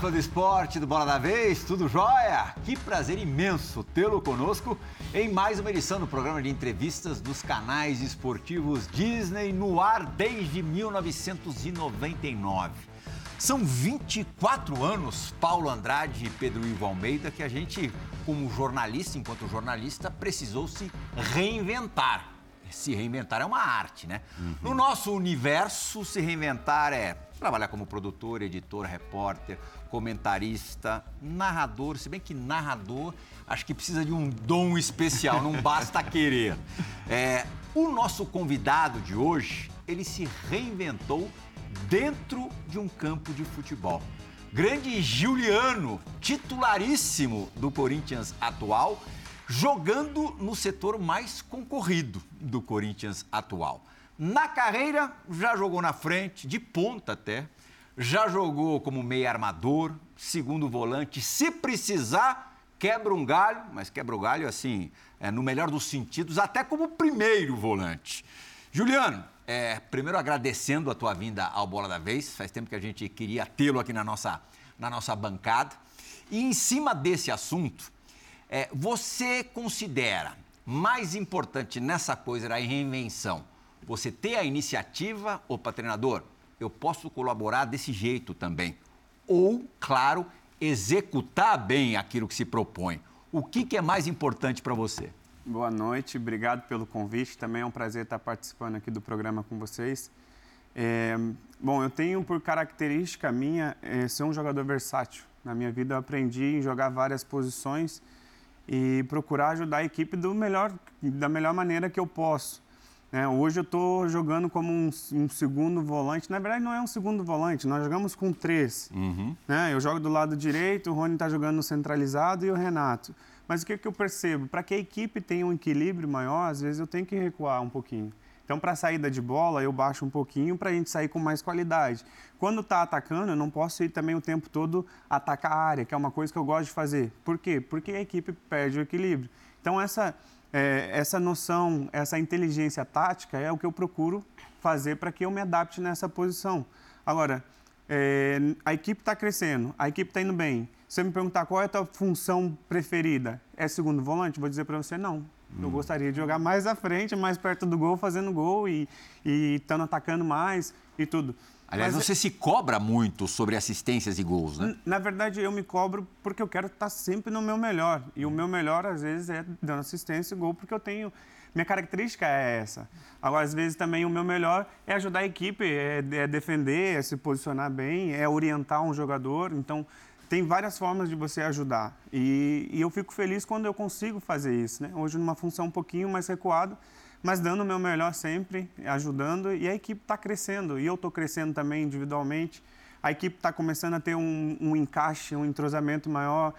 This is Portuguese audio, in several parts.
Fã do esporte do Bola da Vez, tudo jóia? Que prazer imenso tê-lo conosco em mais uma edição do programa de entrevistas dos canais esportivos Disney no ar desde 1999. São 24 anos, Paulo Andrade e Pedro Ivo Almeida, que a gente, como jornalista, enquanto jornalista, precisou se reinventar. Se reinventar é uma arte, né? Uhum. No nosso universo, se reinventar é trabalhar como produtor, editor, repórter, comentarista, narrador, se bem que narrador acho que precisa de um dom especial, não basta querer. É, o nosso convidado de hoje, ele se reinventou dentro de um campo de futebol. Grande Juliano, titularíssimo do Corinthians atual, jogando no setor mais concorrido do Corinthians atual. Na carreira, já jogou na frente, de ponta até. Já jogou como meio armador, segundo volante. Se precisar, quebra um galho, mas quebra o galho assim, é, no melhor dos sentidos, até como primeiro volante. Juliano, é, primeiro agradecendo a tua vinda ao Bola da Vez. Faz tempo que a gente queria tê-lo aqui na nossa, na nossa bancada. E em cima desse assunto, é, você considera mais importante nessa coisa da reinvenção você ter a iniciativa, opa, treinador, eu posso colaborar desse jeito também. Ou, claro, executar bem aquilo que se propõe. O que, que é mais importante para você? Boa noite, obrigado pelo convite. Também é um prazer estar participando aqui do programa com vocês. É, bom, eu tenho por característica minha é, ser um jogador versátil. Na minha vida eu aprendi em jogar várias posições e procurar ajudar a equipe do melhor, da melhor maneira que eu posso. É, hoje eu estou jogando como um, um, segundo volante. Na verdade, não é um segundo volante, nós jogamos com três. Uhum. Né? Eu jogo do lado direito, o Rony está jogando no centralizado e o Renato. Mas o que, que eu percebo? Para que a equipe tenha um equilíbrio maior, às vezes eu tenho que recuar um pouquinho. Então, para a saída de bola, eu baixo um pouquinho para a gente sair com mais qualidade. Quando está atacando, eu não posso ir também o tempo todo atacar a área, que é uma coisa que eu gosto de fazer. Por quê? Porque a equipe perde o equilíbrio. Então, essa é, essa noção, essa inteligência tática é o que eu procuro fazer para que eu me adapte nessa posição. Agora, é, a equipe está crescendo, a equipe está indo bem. Se você me perguntar qual é a tua função preferida, é segundo volante? Vou dizer para você não. Hum. Eu gostaria de jogar mais à frente, mais perto do gol, fazendo gol e estando atacando mais e tudo. Aliás, Mas, você se cobra muito sobre assistências e gols, né? Na verdade, eu me cobro porque eu quero estar sempre no meu melhor. E o meu melhor, às vezes, é dando assistência e gol, porque eu tenho. Minha característica é essa. Agora, às vezes, também o meu melhor é ajudar a equipe, é, é defender, é se posicionar bem, é orientar um jogador. Então, tem várias formas de você ajudar. E, e eu fico feliz quando eu consigo fazer isso, né? Hoje, numa função um pouquinho mais recuada mas dando o meu melhor sempre, ajudando, e a equipe está crescendo, e eu estou crescendo também individualmente. A equipe está começando a ter um, um, encaixe, um entrosamento maior.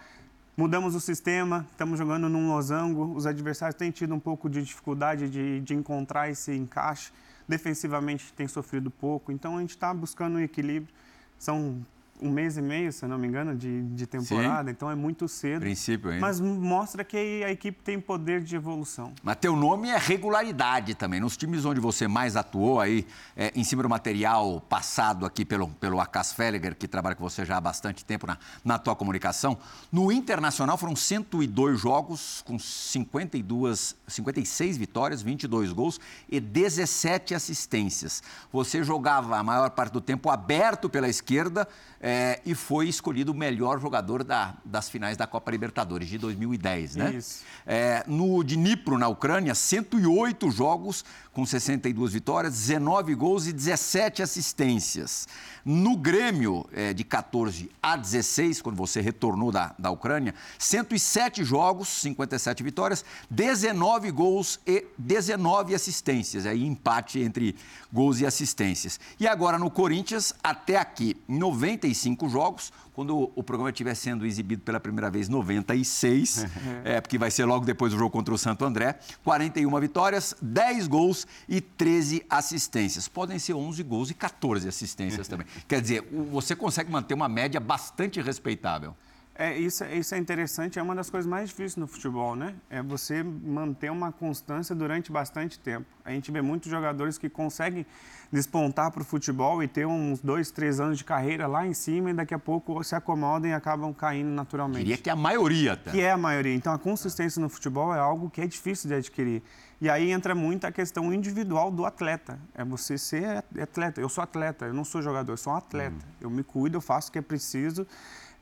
Mudamos o sistema, estamos jogando num losango, os adversários têm tido um pouco de dificuldade de, de encontrar esse encaixe. Defensivamente tem sofrido pouco, então a gente está buscando um equilíbrio. São um mês e meio, se não me engano, de, de temporada, Sim. então é muito cedo. Princípio ainda. Mas mostra que a equipe tem poder de evolução. Mas teu nome é regularidade também. Nos times onde você mais atuou aí, é, em cima do material passado aqui pelo, pelo Acas Felliger, que trabalha com você já há bastante tempo na, na tua comunicação, no Internacional foram 102 jogos com 52, 56 vitórias, 22 gols e 17 assistências. Você jogava a maior parte do tempo aberto pela esquerda, é, e foi escolhido o melhor jogador da, das finais da Copa Libertadores de 2010, né? Isso. É, no Dnipro, na Ucrânia, 108 jogos com 62 vitórias, 19 gols e 17 assistências. No Grêmio, é, de 14 a 16, quando você retornou da, da Ucrânia, 107 jogos, 57 vitórias, 19 gols e 19 assistências. Aí empate entre gols e assistências. E agora no Corinthians, até aqui, 95 jogos, quando o programa estiver sendo exibido pela primeira vez, 96, é, porque vai ser logo depois do jogo contra o Santo André, 41 vitórias, 10 gols e 13 assistências. Podem ser 11 gols e 14 assistências também. Quer dizer, você consegue manter uma média bastante respeitável. É, isso, isso é interessante, é uma das coisas mais difíceis no futebol, né? É você manter uma constância durante bastante tempo. A gente vê muitos jogadores que conseguem despontar para o futebol e ter uns dois, três anos de carreira lá em cima e daqui a pouco se acomodam e acabam caindo naturalmente. Diria que é a maioria até. Que é a maioria. Então a consistência no futebol é algo que é difícil de adquirir. E aí entra muito a questão individual do atleta. É você ser atleta. Eu sou atleta, eu não sou jogador, eu sou um atleta. Hum. Eu me cuido, eu faço o que é preciso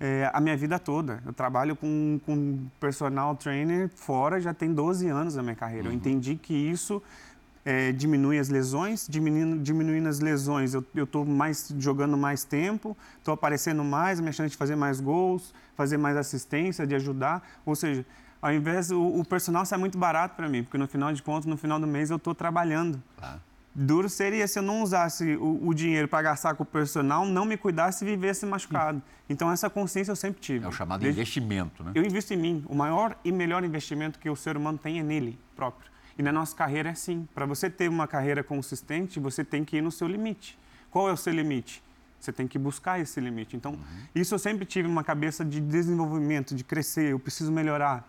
é, a minha vida toda. Eu trabalho com, com personal trainer fora, já tem 12 anos na minha carreira. Uhum. Eu entendi que isso é, diminui as lesões, diminuindo, diminuindo as lesões, eu estou mais jogando mais tempo, estou aparecendo mais, minha chance de fazer mais gols, fazer mais assistência, de ajudar. Ou seja, ao invés, o, o personal sai muito barato para mim, porque no final de contas, no final do mês, eu estou trabalhando. Claro. Duro seria se eu não usasse o, o dinheiro para gastar com o personal, não me cuidasse e vivesse machucado. Então, essa consciência eu sempre tive. É o chamado Desde... investimento, né? Eu invisto em mim. O maior e melhor investimento que o ser humano tem é nele próprio. E na nossa carreira é assim. Para você ter uma carreira consistente, você tem que ir no seu limite. Qual é o seu limite? Você tem que buscar esse limite. Então, uhum. isso eu sempre tive uma cabeça de desenvolvimento, de crescer. Eu preciso melhorar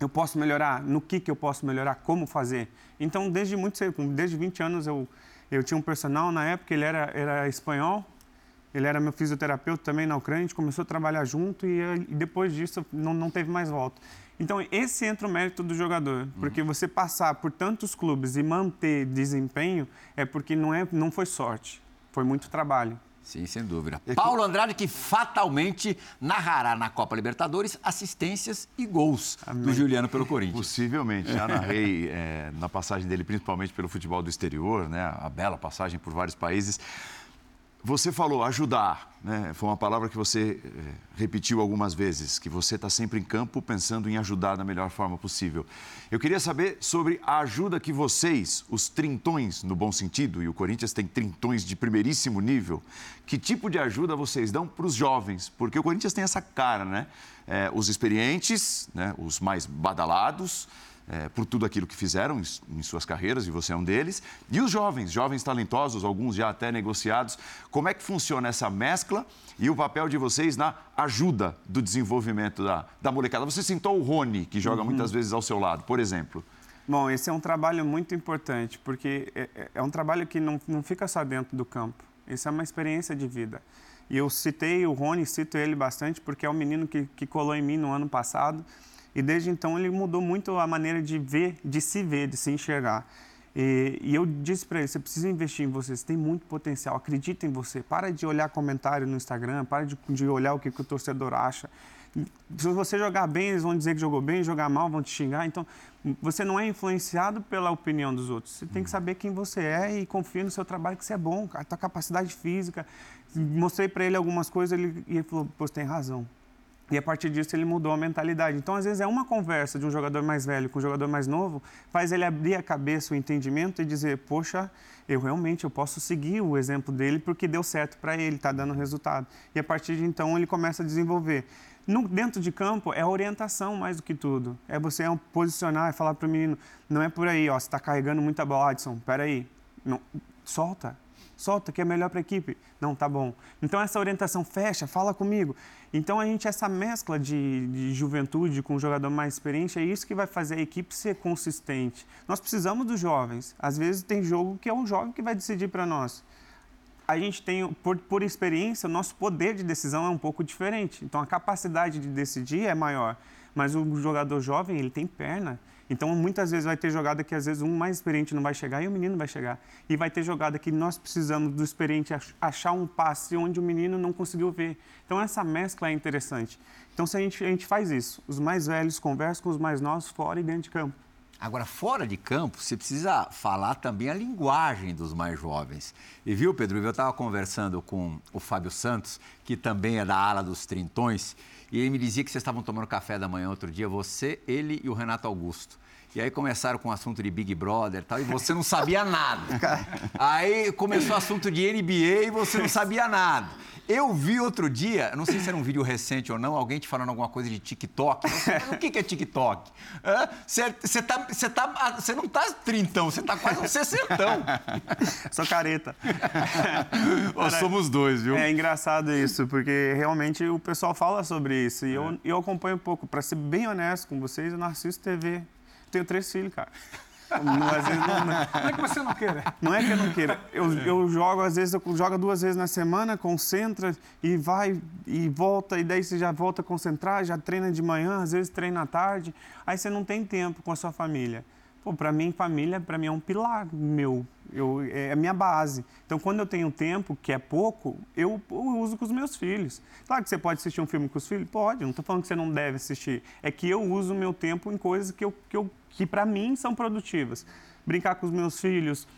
eu posso melhorar, no que, que eu posso melhorar, como fazer. Então, desde muito cedo, desde 20 anos, eu, eu tinha um personal na época, ele era, era espanhol, ele era meu fisioterapeuta também na Ucrânia, a gente começou a trabalhar junto e, e depois disso não, não teve mais volta. Então, esse entra o mérito do jogador, uhum. porque você passar por tantos clubes e manter desempenho é porque não, é, não foi sorte, foi muito trabalho. Sim, sem dúvida. Paulo Andrade, que fatalmente narrará na Copa Libertadores assistências e gols Amém. do Juliano pelo Corinthians. Possivelmente. Já narrei é, na passagem dele, principalmente pelo futebol do exterior, né? a bela passagem por vários países. Você falou ajudar, né? Foi uma palavra que você eh, repetiu algumas vezes, que você está sempre em campo pensando em ajudar da melhor forma possível. Eu queria saber sobre a ajuda que vocês, os trintões no bom sentido, e o Corinthians tem trintões de primeiríssimo nível, que tipo de ajuda vocês dão para os jovens? Porque o Corinthians tem essa cara, né? É, os experientes, né? os mais badalados, é, por tudo aquilo que fizeram em, suas carreiras, e você é um deles. E os jovens, jovens talentosos, alguns já até negociados. Como é que funciona essa mescla e o papel de vocês na ajuda do desenvolvimento da, da molecada? Você sentou o Rony, que joga uhum. muitas vezes ao seu lado, por exemplo. Bom, esse é um trabalho muito importante, porque é, é, é um trabalho que não, não fica só dentro do campo. Isso é uma experiência de vida. E eu citei o Rony, cito ele bastante, porque é um menino que, que colou em mim no ano passado. E desde então ele mudou muito a maneira de ver, de se ver, de se enxergar. E, e eu disse para ele: você precisa investir em você, você tem muito potencial, acredita em você. Para de olhar comentário no Instagram, para de, de olhar o que, que o torcedor acha. Se você jogar bem, eles vão dizer que jogou bem, jogar mal, vão te xingar. Então, você não é influenciado pela opinião dos outros. Você tem que saber quem você é e confia no seu trabalho, que você é bom, a tua capacidade física. Mostrei para ele algumas coisas ele, e ele falou: pô, você tem razão. E a partir disso ele mudou a mentalidade. Então, às vezes, é uma conversa de um jogador mais velho com um jogador mais novo, faz ele abrir a cabeça, o entendimento e dizer: Poxa, eu realmente eu posso seguir o exemplo dele porque deu certo para ele, está dando resultado. E a partir de então ele começa a desenvolver. No, dentro de campo é orientação mais do que tudo. É você é posicionar e falar para o menino: não é por aí, ó, você está carregando muita bola, Adson, peraí, não, solta, solta que é melhor para a equipe. Não, tá bom. Então essa orientação fecha, fala comigo. Então a gente, essa mescla de, de juventude com um jogador mais experiente, é isso que vai fazer a equipe ser consistente. Nós precisamos dos jovens. Às vezes tem jogo que é um jovem que vai decidir para nós. A gente tem, por, por experiência, o nosso poder de decisão é um pouco diferente. Então a capacidade de decidir é maior. Mas o jogador jovem, ele tem perna. Então, muitas vezes vai ter jogada que às vezes um mais experiente não vai chegar e o menino vai chegar. E vai ter jogada que nós precisamos do experiente achar um passe onde o menino não conseguiu ver. Então, essa mescla é interessante. Então, se a gente, a gente faz isso, os mais velhos conversam com os mais novos fora e dentro de campo. Agora, fora de campo, você precisa falar também a linguagem dos mais jovens. E viu, Pedro, eu estava conversando com o Fábio Santos, que também é da ala dos trintões, e ele me dizia que vocês estavam tomando café da manhã outro dia, você, ele e o Renato Augusto. E aí começaram com o assunto de Big Brother e tal, e você não sabia nada. Aí começou o assunto de NBA e você não sabia nada. Eu vi outro dia, não sei se era um vídeo recente ou não, alguém te falando alguma coisa de TikTok. o que, é TikTok? Você tá, tá, não tá trintão, você tá quase um sessentão. Sou careta. Nós somos dois, viu? É engraçado isso, porque realmente o pessoal fala sobre isso. E eu, é. eu acompanho um pouco. Para ser bem honesto com vocês, eu não assisto TV. Tenho três filhos, cara. Não, às vezes não, não, é que você não queira. Não é que eu não queira. Eu, eu jogo, às vezes, eu jogo duas vezes na semana, concentra e vai e volta, e daí você já volta a concentrar, já treina de manhã, às vezes treina à tarde. Aí você não tem tempo com a sua família. Pô, para mim, família, para mim é um pilar meu. Eu, é a minha base. Então, quando eu tenho tempo, que é pouco, eu, eu, uso com os meus filhos. Claro que você pode assistir um filme com os filhos? Pode, não estou falando que você não deve assistir. É que eu uso o meu tempo em coisas que, eu, que, eu, que para mim, são produtivas. Brincar com os meus filhos,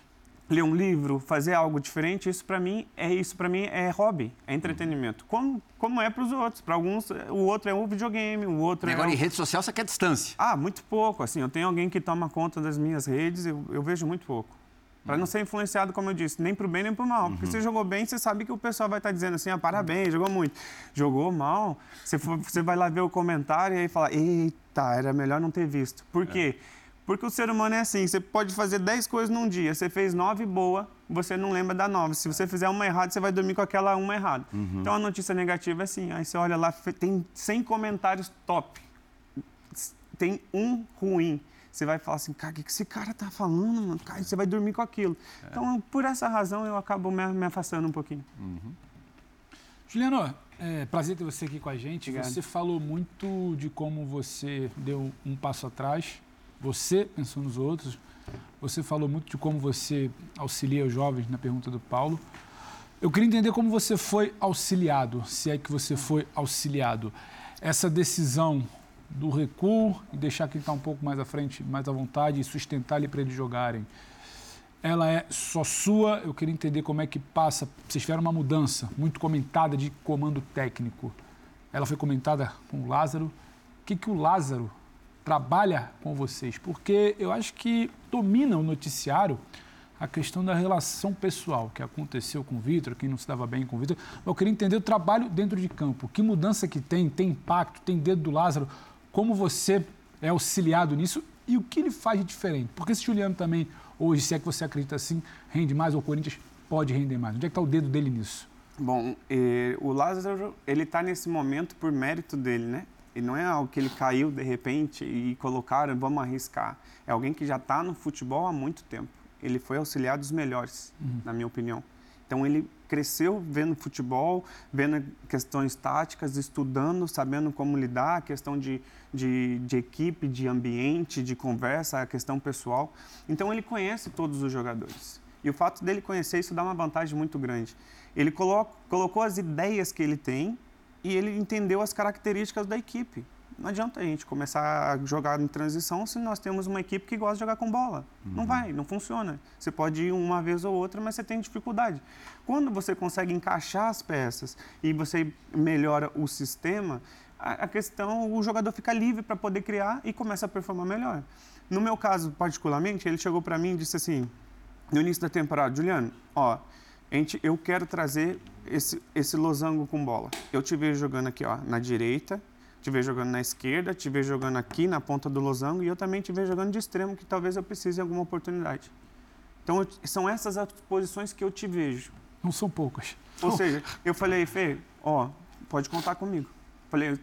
ler um livro, fazer algo diferente, isso para mim é isso para mim é hobby, é entretenimento. Como, como é para os outros? Para alguns o outro é o videogame, o outro e é agora o... em rede social você quer distância? Ah, muito pouco. Assim, eu tenho alguém que toma conta das minhas redes, eu, eu vejo muito pouco. Para não ser influenciado, como eu disse, nem para o bem nem para o mal. Porque uhum. você jogou bem, você sabe que o pessoal vai estar tá dizendo assim: ah, parabéns, jogou muito. Jogou mal, você, for, você vai lá ver o comentário e aí fala: eita, era melhor não ter visto. Por quê? Porque o ser humano é assim: você pode fazer 10 coisas num dia, você fez 9 boa, você não lembra da 9. Se você fizer uma errada, você vai dormir com aquela uma errada. Uhum. Então a notícia negativa é assim: aí você olha lá, tem 100 comentários top, tem um ruim você vai falar assim, cara, o que esse cara tá falando, mano? Cara, você vai dormir com aquilo. É. Então, por essa razão, eu acabo me, me afastando um pouquinho. Uhum. Juliano, é prazer ter você aqui com a gente. Obrigado. Você falou muito de como você deu um passo atrás, você pensou nos outros. Você falou muito de como você auxilia os jovens na pergunta do Paulo. Eu queria entender como você foi auxiliado, se é que você foi auxiliado. Essa decisão do recuo e deixar quem está um pouco mais à frente, mais à vontade e sustentar ali para eles jogarem. Ela é só sua, eu queria entender como é que passa. Vocês tiveram uma mudança muito comentada de comando técnico. Ela foi comentada com o Lázaro. O que, que o Lázaro trabalha com vocês? Porque eu acho que domina o noticiário a questão da relação pessoal que aconteceu com o Vitor, quem não se dava bem com o Vitor. Eu queria entender o trabalho dentro de campo. Que mudança que tem? Tem impacto? Tem dedo do Lázaro? Como você é auxiliado nisso e o que ele faz de diferente? Porque esse Juliano também, hoje, se é que você acredita assim, rende mais ou o Corinthians pode render mais? Onde é que está o dedo dele nisso? Bom, eh, o Lázaro, ele está nesse momento por mérito dele, né? E não é algo que ele caiu de repente e colocaram, vamos arriscar. É alguém que já está no futebol há muito tempo. Ele foi auxiliar dos melhores, uhum. na minha opinião. Então ele cresceu vendo futebol, vendo questões táticas, estudando, sabendo como lidar, a questão de, de, de, equipe, de ambiente, de conversa, a questão pessoal. Então ele conhece todos os jogadores. E o fato dele conhecer isso dá uma vantagem muito grande. Ele colo colocou as ideias que ele tem e ele entendeu as características da equipe. Não adianta a gente começar a jogar em transição se nós temos uma equipe que gosta de jogar com bola. Uhum. Não vai, não funciona. Você pode ir uma vez ou outra, mas você tem dificuldade. Quando você consegue encaixar as peças e você melhora o sistema, a, questão, o jogador fica livre para poder criar e começa a performar melhor. No meu caso, particularmente, ele chegou para mim e disse assim, no início da temporada, Juliano, ó, gente, eu quero trazer esse, esse losango com bola. Eu te vejo jogando aqui, ó, na direita, te vejo jogando na esquerda, te vejo jogando aqui na ponta do losango e eu também te vejo jogando de extremo, que talvez eu precise de alguma oportunidade. Então, são essas as posições que eu te vejo. Não são poucas. Ou seja, eu falei, Fê, ó, pode contar comigo. Falei,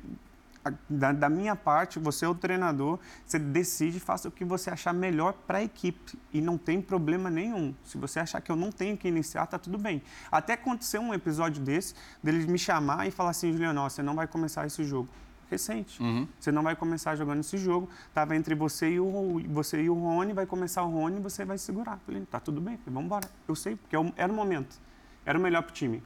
da, da, minha parte, você é o treinador, você decide, faça o que você achar melhor para a equipe. E não tem problema nenhum. Se você achar que eu não tenho que iniciar, tá tudo bem. Até aconteceu um episódio desse, dele me chamar e falar assim, Juliano, você não vai começar esse jogo recente. Uhum. Você não vai começar jogando esse jogo. Tava entre você e o você e o Rony, vai começar o Rony e você vai segurar. Falei, tá tudo bem, vamos embora. Eu sei, porque é era o momento. Era o melhor para o time.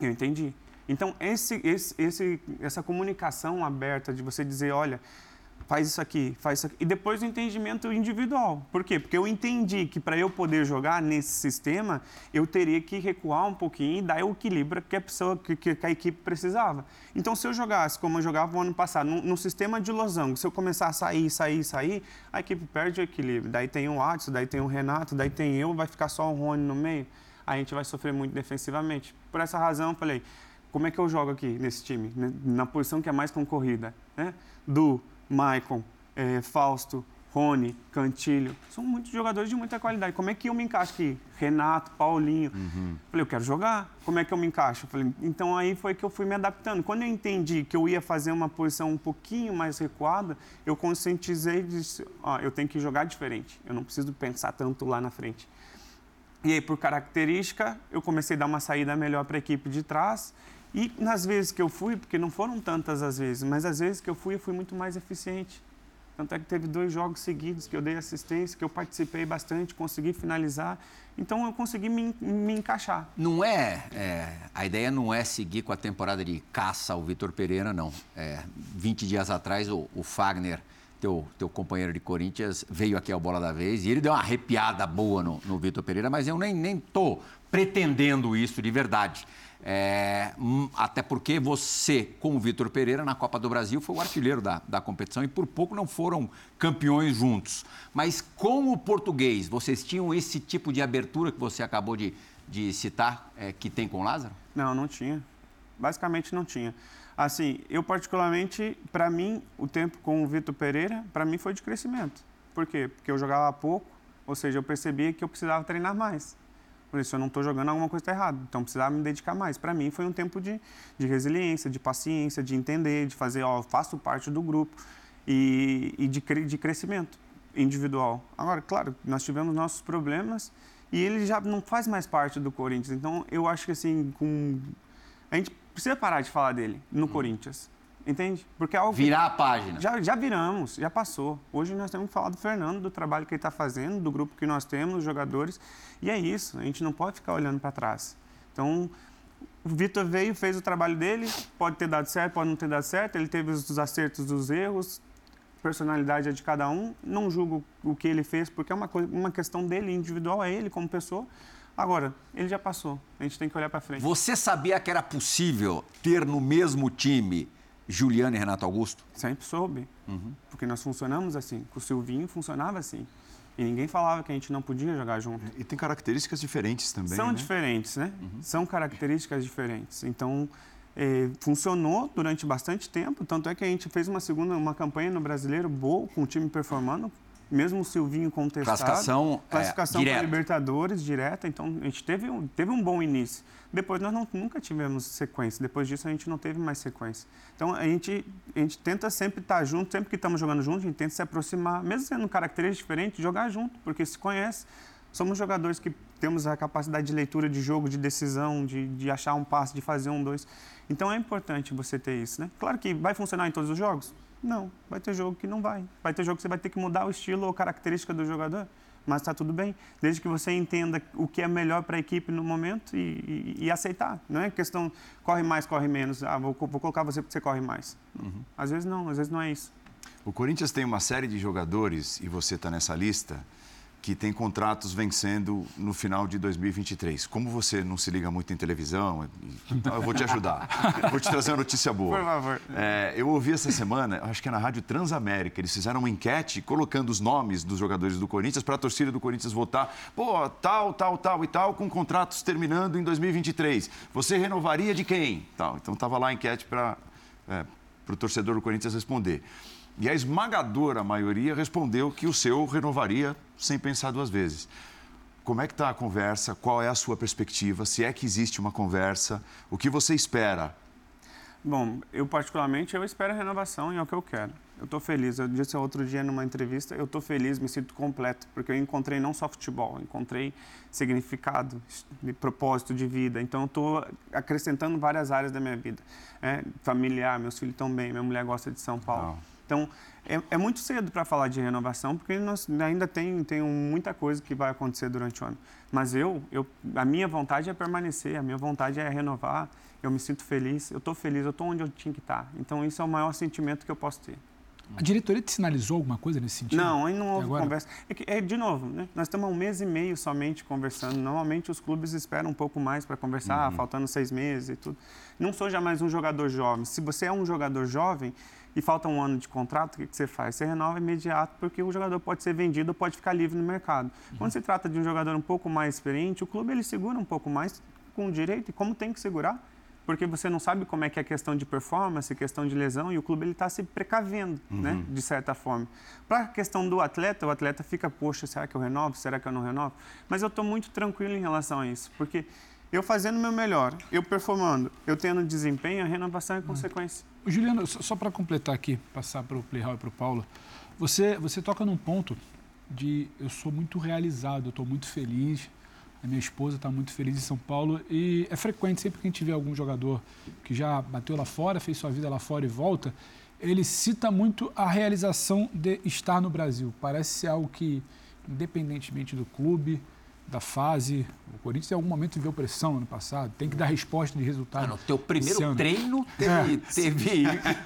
Eu entendi. Então, esse, esse, esse, essa comunicação aberta de você dizer, olha, faz isso aqui, faz isso aqui. E depois o entendimento individual. Por quê? Porque eu entendi que para eu poder jogar nesse sistema, eu teria que recuar um pouquinho e dar o equilíbrio que a pessoa, que, que a equipe precisava. Então, se eu jogasse como eu jogava no ano passado, num, sistema de losango, se eu começar a sair, sair, sair, a equipe perde o equilíbrio. Daí tem o Adson, daí tem o Renato, daí tem eu, vai ficar só o Rony no meio. A gente vai sofrer muito defensivamente. Por essa razão, eu falei, como é que eu jogo aqui nesse time? Né? Na posição que é mais concorrida. Né? Do Maicon, é, Fausto, Rony, Cantilho, são muitos jogadores de muita qualidade. Como é que eu me encaixo aqui? Renato, Paulinho. Uhum. Falei, eu quero jogar. Como é que eu me encaixo? Falei, então aí foi que eu fui me adaptando. Quando eu entendi que eu ia fazer uma posição um pouquinho mais recuada, eu conscientizei e disse, ó, eu tenho que jogar diferente. Eu não preciso pensar tanto lá na frente. E aí, por característica, eu comecei a dar uma saída melhor para a equipe de trás e nas vezes que eu fui, porque não foram tantas as vezes, mas as vezes que eu fui, eu fui muito mais eficiente. Tanto é que teve dois jogos seguidos que eu dei assistência, que eu participei bastante, consegui finalizar. Então eu consegui me, me encaixar. Não é, é, A ideia não é seguir com a temporada de caça ao Vitor Pereira, não. É, 20 dias atrás, o, o Fagner, teu, teu companheiro de Corinthians, veio aqui ao Bola da Vez e ele deu uma arrepiada boa no, no Vitor Pereira, mas eu nem, nem tô pretendendo isso de verdade. É, hum, até porque você, com o Vitor Pereira, na Copa do Brasil, foi o artilheiro da, da competição e por pouco não foram campeões juntos. Mas com o português, vocês tinham esse tipo de abertura que você acabou de, de citar, é, que tem com o Lázaro? Não, não tinha. Basicamente não tinha. Assim, eu particularmente, para mim, o tempo com o Vitor Pereira, para mim foi de crescimento. Por quê? Porque eu jogava pouco, ou seja, eu percebia que eu precisava treinar mais. Por isso, eu não estou jogando, alguma coisa está errada. Então, precisava me dedicar mais. Para mim, foi um tempo de, de resiliência, de paciência, de entender, de fazer, ó, faço parte do grupo e, e de, de crescimento individual. Agora, claro, nós tivemos nossos problemas e ele já não faz mais parte do Corinthians. Então, eu acho que, assim, com... a gente precisa parar de falar dele no hum. Corinthians. Entende? Porque é algo Virar a página. Já, já viramos, já passou. Hoje nós temos que falar do Fernando, do trabalho que ele está fazendo, do grupo que nós temos, dos jogadores. E é isso, a gente não pode ficar olhando para trás. Então, o Vitor veio, fez o trabalho dele, pode ter dado certo, pode não ter dado certo, ele teve os acertos dos erros, personalidade é de cada um. Não julgo o que ele fez, porque é uma, coisa, uma questão dele, individual, é ele como pessoa. Agora, ele já passou, a gente tem que olhar para frente. Você sabia que era possível ter no mesmo time Juliano e Renato Augusto? Sempre soube, uhum. porque nós funcionamos assim. Com o Silvinho funcionava assim. E ninguém falava que a gente não podia jogar junto. E tem características diferentes também, São né? diferentes, né? Uhum. São características diferentes. Então, eh, funcionou durante bastante tempo. Tanto é que a gente fez uma segunda, uma campanha no Brasileiro boa, com o time performando mesmo o Silvinho contestado. Classificação, é, classificação é, para Libertadores direta, então a gente teve um, teve um bom início. Depois nós não, nunca tivemos sequência, depois disso a gente não teve mais sequência. Então a gente, a gente tenta sempre estar junto, sempre que estamos jogando junto, a gente tenta se aproximar, mesmo sendo características diferentes, jogar junto, porque se conhece. Somos jogadores que temos a capacidade de leitura de jogo, de decisão, de, de achar um passe, de fazer um, dois. Então é importante você ter isso, né? Claro que vai funcionar em todos os jogos? Não, vai ter jogo que não vai. Vai ter jogo que você vai ter que mudar o estilo ou característica do jogador, mas está tudo bem, desde que você entenda o que é melhor para a equipe no momento e, e, e, aceitar. Não é questão corre mais, corre menos. Ah, vou, vou colocar você porque você corre mais. Uhum. Às vezes não, às vezes não é isso. O Corinthians tem uma série de jogadores, e você está nessa lista, que tem contratos vencendo no final de 2023. Como você não se liga muito em televisão, então eu vou te ajudar. vou te trazer uma notícia boa. Por favor. É, eu ouvi essa semana, acho que é na Rádio Transamérica, eles fizeram uma enquete colocando os nomes dos jogadores do Corinthians para a torcida do Corinthians votar. Pô, tal, tal, tal e tal, com contratos terminando em 2023. Você renovaria de quem? Tal. Então estava lá a enquete para é, o torcedor do Corinthians responder. E a esmagadora maioria respondeu que o seu renovaria sem pensar duas vezes. Como é que está a conversa? Qual é a sua perspectiva? Se é que existe uma conversa? O que você espera? Bom, eu particularmente eu espero a renovação e é o que eu quero. Eu estou feliz. Eu disse outro dia numa entrevista, eu estou feliz, me sinto completo, porque eu encontrei não só futebol, encontrei significado, propósito de vida. Então, eu estou acrescentando várias áreas da minha vida. É, familiar, meus filhos estão bem, minha mulher gosta de São Paulo. Não. Então, é, é muito cedo para falar de renovação, porque nós ainda tem, tem muita coisa que vai acontecer durante o ano. Mas eu, eu, a minha vontade é permanecer, a minha vontade é renovar, eu me sinto feliz, eu estou feliz, eu estou onde eu tinha que estar. Tá. Então, isso é o maior sentimento que eu posso ter. A diretoria te sinalizou alguma coisa nesse sentido? Não, aí não houve conversa. É, que, é, de novo, né? nós estamos há um mês e meio somente conversando. Normalmente os clubes esperam um pouco mais para conversar, uhum. faltando seis meses e tudo. Não sou jamais um jogador jovem. Se você é um jogador jovem e falta um ano de contrato, o que, que você faz? Você renova imediato, porque o jogador pode ser vendido ou pode ficar livre no mercado. Uhum. Quando se trata de um jogador um pouco mais experiente, o clube ele segura um pouco mais com o direito e como tem que segurar porque você não sabe como é que é a questão de performance, questão de lesão, e o clube ele está se precavendo, né, uhum. né, de certa forma. Para a questão do atleta, o atleta fica, poxa, será que eu renovo? Será que eu não renovo? Mas eu estou muito tranquilo em relação a isso, porque eu fazendo o meu melhor, eu performando, eu tendo desempenho, a renovação é uhum. consequência. Juliano, só para completar aqui, passar para o Playhall e para o Paulo, você, você toca num ponto de eu sou muito realizado, eu estou muito feliz, a minha esposa está muito feliz em São Paulo e é frequente, sempre que a gente vê algum jogador que já bateu lá fora, fez sua vida lá fora e volta, ele cita muito a realização de estar no Brasil. Parece ser algo que, independentemente do clube, da fase, o Corinthians em algum momento viveu pressão ano passado, tem que dar resposta de resultado. Ah, no teu primeiro treino teve, é. teve,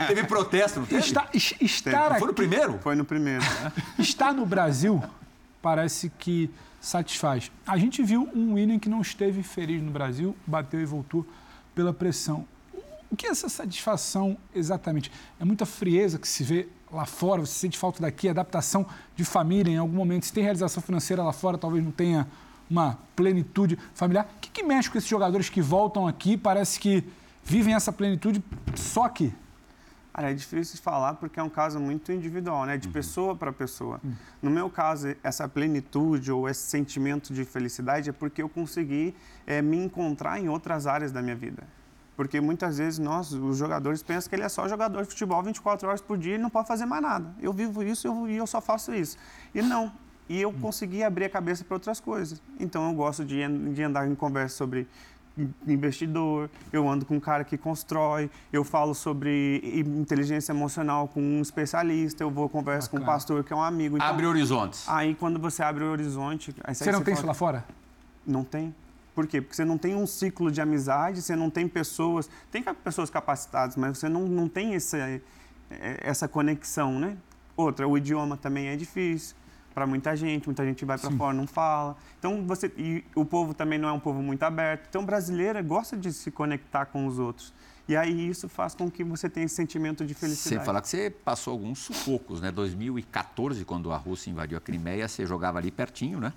teve protesto, não teve? Está, estar Foi no primeiro? Foi no primeiro. Estar no Brasil parece que satisfaz. A gente viu um William que não esteve feliz no Brasil, bateu e voltou pela pressão. O que é essa satisfação exatamente? É muita frieza que se vê lá fora, você sente falta daqui, adaptação de família em algum momento. Se tem realização financeira lá fora, talvez não tenha uma plenitude familiar. O que, que mexe com esses jogadores que voltam aqui? Parece que vivem essa plenitude só aqui. Olha, é difícil de falar porque é um caso muito individual, né? De uhum. pessoa para pessoa. Uhum. No meu caso, essa plenitude ou esse sentimento de felicidade é porque eu consegui é, me encontrar em outras áreas da minha vida. Porque muitas vezes nós, os jogadores, pensam que ele é só jogador de futebol 24 horas por dia e não pode fazer mais nada. Eu vivo isso e eu, eu só faço isso. E não. E eu consegui abrir a cabeça para outras coisas. Então eu gosto de, de andar em conversa sobre investidor, eu ando com um cara que constrói, eu falo sobre inteligência emocional com um especialista, eu vou conversar com um pastor que é um amigo. Então, abre horizontes. Aí quando você abre o horizonte... você não tem isso lá fora? Não tem. Por quê? Porque você não tem um ciclo de amizade, você não tem pessoas... Tem pessoas capacitadas, mas você não, não tem esse, é, essa conexão, né? Outra, o idioma também é difícil para muita gente, muita gente vai para fora não fala. Então você e o povo também não é um povo muito aberto. Então o brasileiro gosta de se conectar com os outros. E aí isso faz com que você tenha esse sentimento de felicidade. Você fala que você passou alguns sufocos, né? 2014, quando a Rússia invadiu a Crimeia, você jogava ali pertinho, né?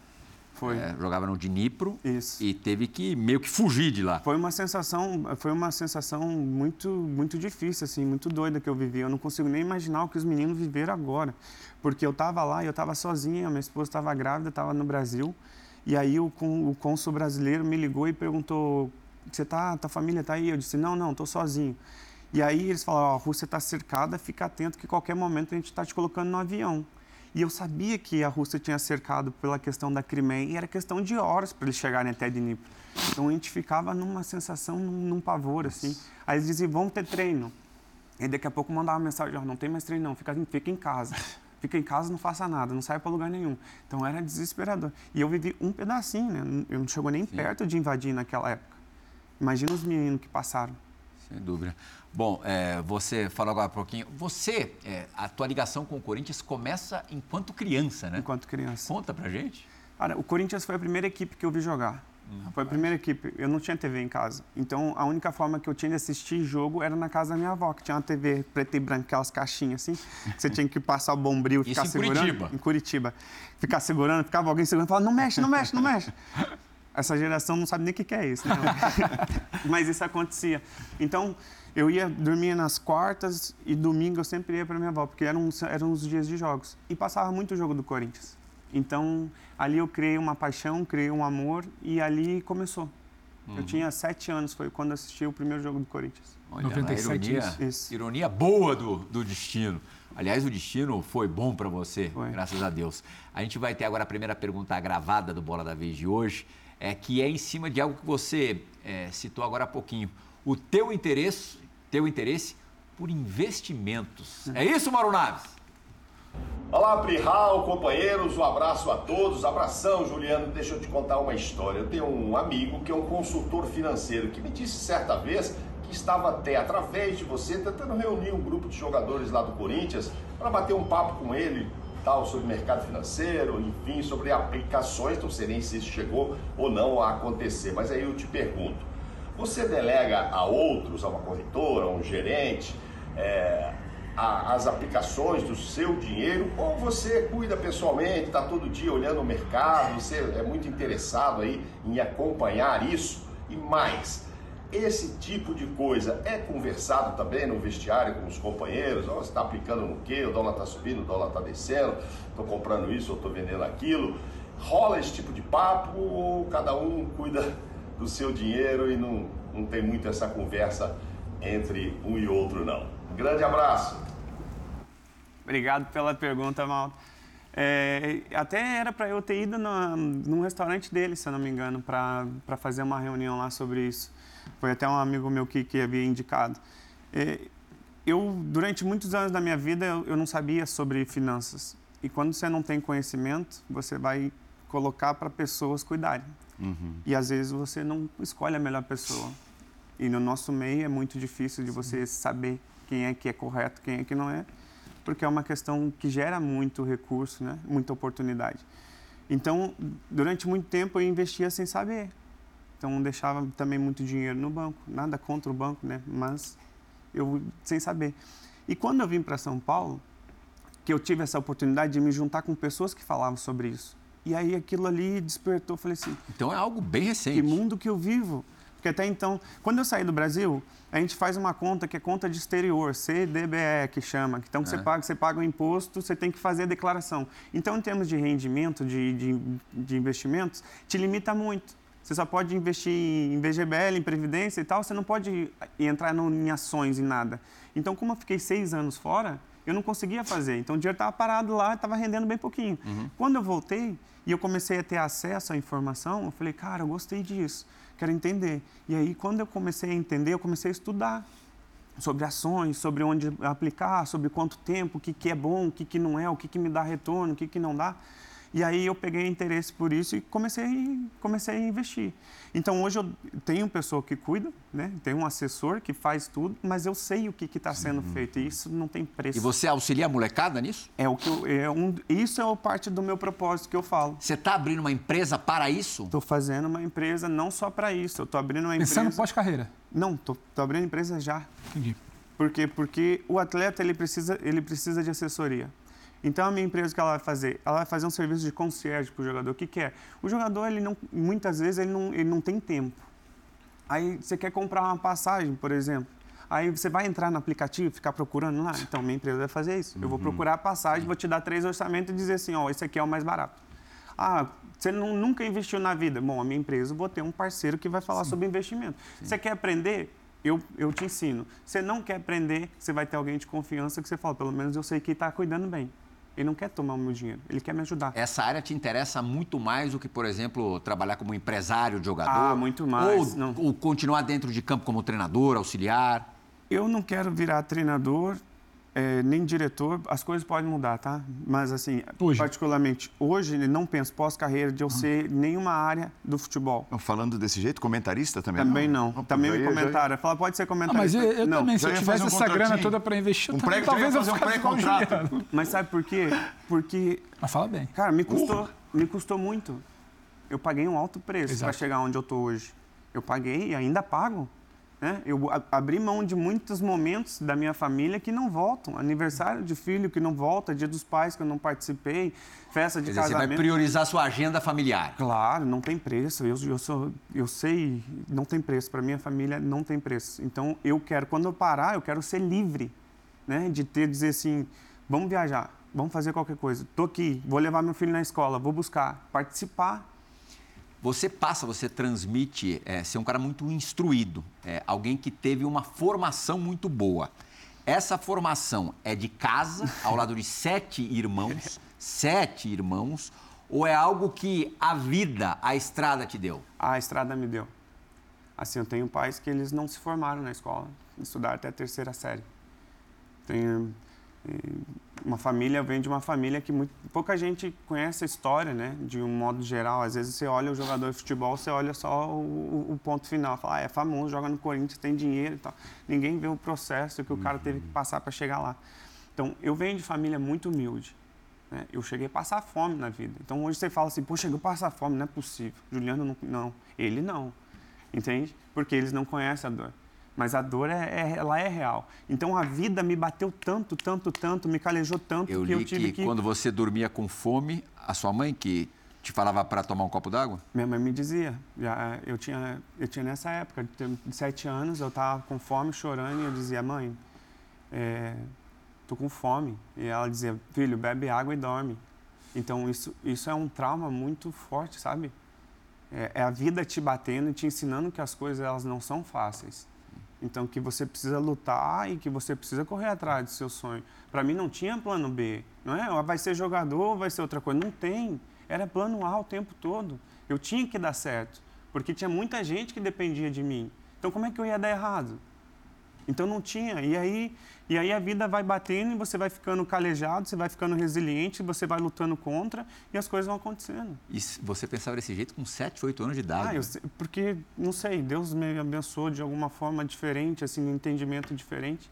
Foi. É, jogava no Dnipro Isso. e teve que meio que fugir de lá. Foi uma sensação, foi uma sensação muito, muito difícil, assim, muito doida que eu vivi. Eu não consigo nem imaginar o que os meninos viveram agora, porque eu estava lá e eu estava sozinha, minha esposa estava grávida, estava no Brasil, e aí o, o cônsul brasileiro me ligou e perguntou: "Você tá, tua família está aí?" Eu disse: "Não, não, estou sozinho." E aí eles falaram: oh, "A Rússia está cercada, fica atento que qualquer momento a gente está te colocando no avião." E eu sabia que a Rússia tinha cercado pela questão da Crimeia e era questão de horas para eles chegarem até Dnipro. Então a gente ficava numa sensação, num, pavor, assim. Aí eles diziam, vamos ter treino. E daqui a pouco mandava mensagem, oh, não tem mais treino não, fica, fica em casa. Fica em casa, não faça nada, não sai para lugar nenhum. Então era desesperador. E eu vivi um pedacinho, né? Eu não chegou nem Sim. perto de invadir naquela época. Imagina os meninos que passaram. Sem dúvida. Bom, é, você falou agora um pouquinho. Você, é, a tua ligação com o Corinthians começa enquanto criança, né? Enquanto criança. Conta pra gente. Cara, o Corinthians foi a primeira equipe que eu vi jogar. Hum, foi a primeira equipe. Eu não tinha TV em casa. Então, a única forma que eu tinha de assistir jogo era na casa da minha avó, que tinha uma TV preta e branca, aquelas caixinhas assim. Que você tinha que passar o bombril e ficar Isso em segurando. Curitiba. Em Curitiba. Ficar segurando, ficava alguém segurando e falava, não mexe, não mexe, não mexe. Essa geração não sabe nem o que é isso, né? Mas isso acontecia. Então, eu ia dormir nas quartas e domingo eu sempre ia para minha avó, porque eram, eram os dias de jogos. E passava muito o jogo do Corinthians. Então, ali eu criei uma paixão, criei um amor e ali começou. Uhum. Eu tinha sete anos, foi quando assisti o primeiro jogo do Corinthians. Olha, 97 ironia, isso. ironia boa do, do destino. Aliás, o destino foi bom para você, foi. graças a Deus. A gente vai ter agora a primeira pergunta gravada do Bola da Vez de hoje, é, que é em cima de algo que você é, citou agora há pouquinho. O teu interesse teu interesse por investimentos. É isso, Mauro Naves? Olá, Prihal, companheiros, um abraço a todos. Abração, Juliano. Deixa eu te contar uma história. Eu tenho um amigo que é um consultor financeiro que me disse certa vez que estava até através de você tentando reunir um grupo de jogadores lá do Corinthians para bater um papo com ele sobre mercado financeiro, enfim, sobre aplicações, não sei nem se isso chegou ou não a acontecer, mas aí eu te pergunto, você delega a outros, a uma corretora, a um gerente, é, a, as aplicações do seu dinheiro ou você cuida pessoalmente, está todo dia olhando o mercado, você é muito interessado aí em acompanhar isso e mais. Esse tipo de coisa é conversado também no vestiário com os companheiros? Oh, você está aplicando no quê? O dólar está subindo, o dólar está descendo, estou comprando isso, ou estou vendendo aquilo. Rola esse tipo de papo ou cada um cuida do seu dinheiro e não, não tem muito essa conversa entre um e outro, não? Grande abraço! Obrigado pela pergunta, Malta. É, até era para eu ter ido no, num restaurante dele, se eu não me engano, para fazer uma reunião lá sobre isso. Foi até um amigo meu que, que havia indicado. É, eu, durante muitos anos da minha vida, eu, eu, não sabia sobre finanças. E quando você não tem conhecimento, você vai colocar para pessoas cuidarem. Uhum. E às vezes você não escolhe a melhor pessoa. E no nosso meio é muito difícil de você saber quem é que é correto, quem é que não é porque é uma questão que gera muito recurso, né? muita oportunidade. Então, durante muito tempo eu investia sem saber. Então, deixava também muito dinheiro no banco, nada contra o banco, né? Mas eu sem saber. E quando eu vim para São Paulo, que eu tive essa oportunidade de me juntar com pessoas que falavam sobre isso. E aí aquilo ali despertou, falei assim, então é algo bem recente. Que mundo que eu vivo. Porque até então, quando eu saí do Brasil, a gente faz uma conta que é conta de exterior, CDBE que chama. Então, é. você, paga, você paga o imposto, você tem que fazer a declaração. Então, em termos de rendimento, de, de, de investimentos, te limita muito. Você só pode investir em VGBL, em Previdência e tal, você não pode entrar no, em ações, em nada. Então, como eu fiquei seis anos fora, eu não conseguia fazer. Então, o dinheiro estava parado lá, estava rendendo bem pouquinho. Uhum. Quando eu voltei e eu comecei a ter acesso à informação, eu falei, cara, eu gostei disso quero entender. E aí, quando eu comecei a entender, eu comecei a estudar sobre ações, sobre onde aplicar, sobre quanto tempo, o que, que é bom, o que, que não é, o que, que me dá retorno, o que, que não dá. E aí eu peguei interesse por isso e comecei, comecei a investir. Então hoje eu tenho uma pessoa que cuida, né? Tenho um assessor que faz tudo, mas eu sei o que está sendo feito e isso não tem preço. E você auxilia a molecada nisso? É o que eu, é um, isso é parte do meu propósito que eu falo. Você está abrindo uma empresa para isso? Estou fazendo uma empresa não só para isso. Eu estou abrindo uma Pensando empresa. pós-carreira? Não, estou abrindo empresa já. Entendi. Por quê? Porque o atleta ele precisa, ele precisa de assessoria. Então, a minha empresa, o que ela vai fazer? Ela vai fazer um serviço de concierge para o jogador. O que, que é? O jogador, ele não, muitas vezes, ele não, ele não tem tempo. Aí, você quer comprar uma passagem, por exemplo. Aí, você vai entrar no aplicativo, ficar procurando lá. Então, minha empresa vai fazer isso. Eu vou uhum. procurar a passagem, vou te dar três orçamentos e dizer assim, ó, esse aqui é o mais barato. Ah, você não, nunca investiu na vida. Bom, a minha empresa, eu vou ter um parceiro que vai falar Sim. sobre investimento. Sim. Você quer aprender? Eu, eu te ensino. Você não quer aprender, você vai ter alguém de confiança que você fala, pelo menos eu sei que está cuidando bem. Ele não quer tomar o meu dinheiro, ele quer me ajudar. Essa área te interessa muito mais do que, por exemplo, trabalhar como empresário de jogador? Ah, muito mais. Ou, ou continuar dentro de campo como treinador, auxiliar? Eu não quero virar treinador é, nem diretor, as coisas podem mudar, tá? Mas, assim, hoje. particularmente hoje, não penso pós-carreira de eu ser nenhuma área do futebol. Falando desse jeito, comentarista também? Também não. não. Também me comentaram. Fala, pode ser comentarista. Ah, mas eu, eu não. também, se eu tivesse um essa grana toda para investir, um pré, talvez eu fazer um pré-contrato. Mas sabe por quê? Porque... Mas fala bem. Cara, me custou, uh. me custou muito. Eu paguei um alto preço para chegar onde eu tô hoje. Eu paguei e ainda pago. Né? Eu abri mão de muitos momentos da minha família que não voltam. Aniversário de filho que não volta, dia dos pais que eu não participei, festa de Quer casamento. Dizer, você vai priorizar sua agenda familiar. Claro, não tem preço. Eu, eu, sou, eu sei, não tem preço. Para minha família, não tem preço. Então, eu quero, quando eu parar, eu quero ser livre né? de ter, dizer assim, vamos viajar, vamos fazer qualquer coisa. Estou aqui, vou levar meu filho na escola, vou buscar, participar você passa, você transmite é, ser um cara muito instruído, é, alguém que teve uma formação muito boa. Essa formação é de casa, ao lado de sete irmãos, sete irmãos, ou é algo que a vida, a estrada te deu? A estrada me deu. Assim, eu tenho pais que eles não se formaram na escola, estudaram até a terceira série. Tenho, uma família vem de uma família que muito, pouca gente conhece a história, né? De um modo geral. Às vezes você olha o jogador de futebol, você olha só o, o ponto final. Fala, ah, é famoso, joga no Corinthians, tem dinheiro e tal. Ninguém vê o processo que o cara teve que passar para chegar lá. Então, eu venho de família muito humilde. Né? Eu cheguei a passar fome na vida. Então, hoje você fala assim, pô, chegou passar fome, não é possível. Juliano, não. não. Ele não. Entende? Porque eles não conhecem a dor mas a dor é, é, ela é real. Então a vida me bateu tanto, tanto, tanto, me calejou tanto eu que eu tive que, que quando você dormia com fome, a sua mãe que te falava para tomar um copo d'água? Minha mãe me dizia. Já, eu, tinha, eu tinha nessa época, de sete anos, eu estava com fome, chorando, e eu dizia, mãe, é, tô com fome. E ela dizia, filho, bebe água e dorme. Então isso, isso é um trauma muito forte, sabe? É, é a vida te batendo e te ensinando que as coisas elas não são fáceis. Então, que você precisa lutar e que você precisa correr atrás do seu sonho. Para mim, não tinha plano B. Não é? Vai ser jogador, vai ser outra coisa. Não tem. Era plano A o tempo todo. Eu tinha que dar certo, porque tinha muita gente que dependia de mim. Então, como é que eu ia dar errado? Então não tinha. E aí, e aí a vida vai batendo e você vai ficando calejado, você vai ficando resiliente, você vai lutando contra e as coisas vão acontecendo. E você pensava desse jeito com 7, 8 anos de idade? Ah, eu, porque, não sei, Deus me abençoou de alguma forma diferente, assim, um entendimento diferente,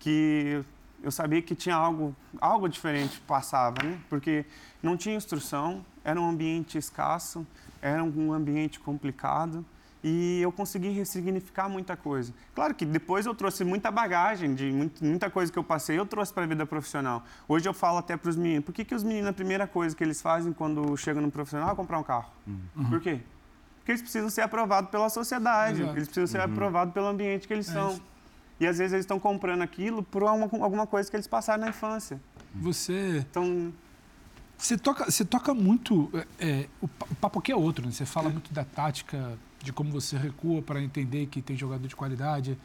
que eu sabia que tinha algo, algo diferente passava, né? Porque não tinha instrução, era um ambiente escasso, era um ambiente complicado e eu consegui ressignificar muita coisa. Claro que depois eu trouxe muita bagagem de muita coisa que eu passei, eu trouxe para a vida profissional. Hoje eu falo até para os meninos, por que, que os meninos, a primeira coisa que eles fazem quando chegam no profissional é comprar um carro? Uhum. Por quê? Porque eles precisam ser aprovados pela sociedade, Exato. eles precisam ser uhum. aprovados pelo ambiente que eles é são. Isso. E às vezes eles estão comprando aquilo por uma, alguma coisa que eles passaram na infância. Você. Então, você toca, você toca muito. É, é o, papo aqui é outro, né? Você fala é. muito da tática de como você recua para entender que tem jogador de qualidade,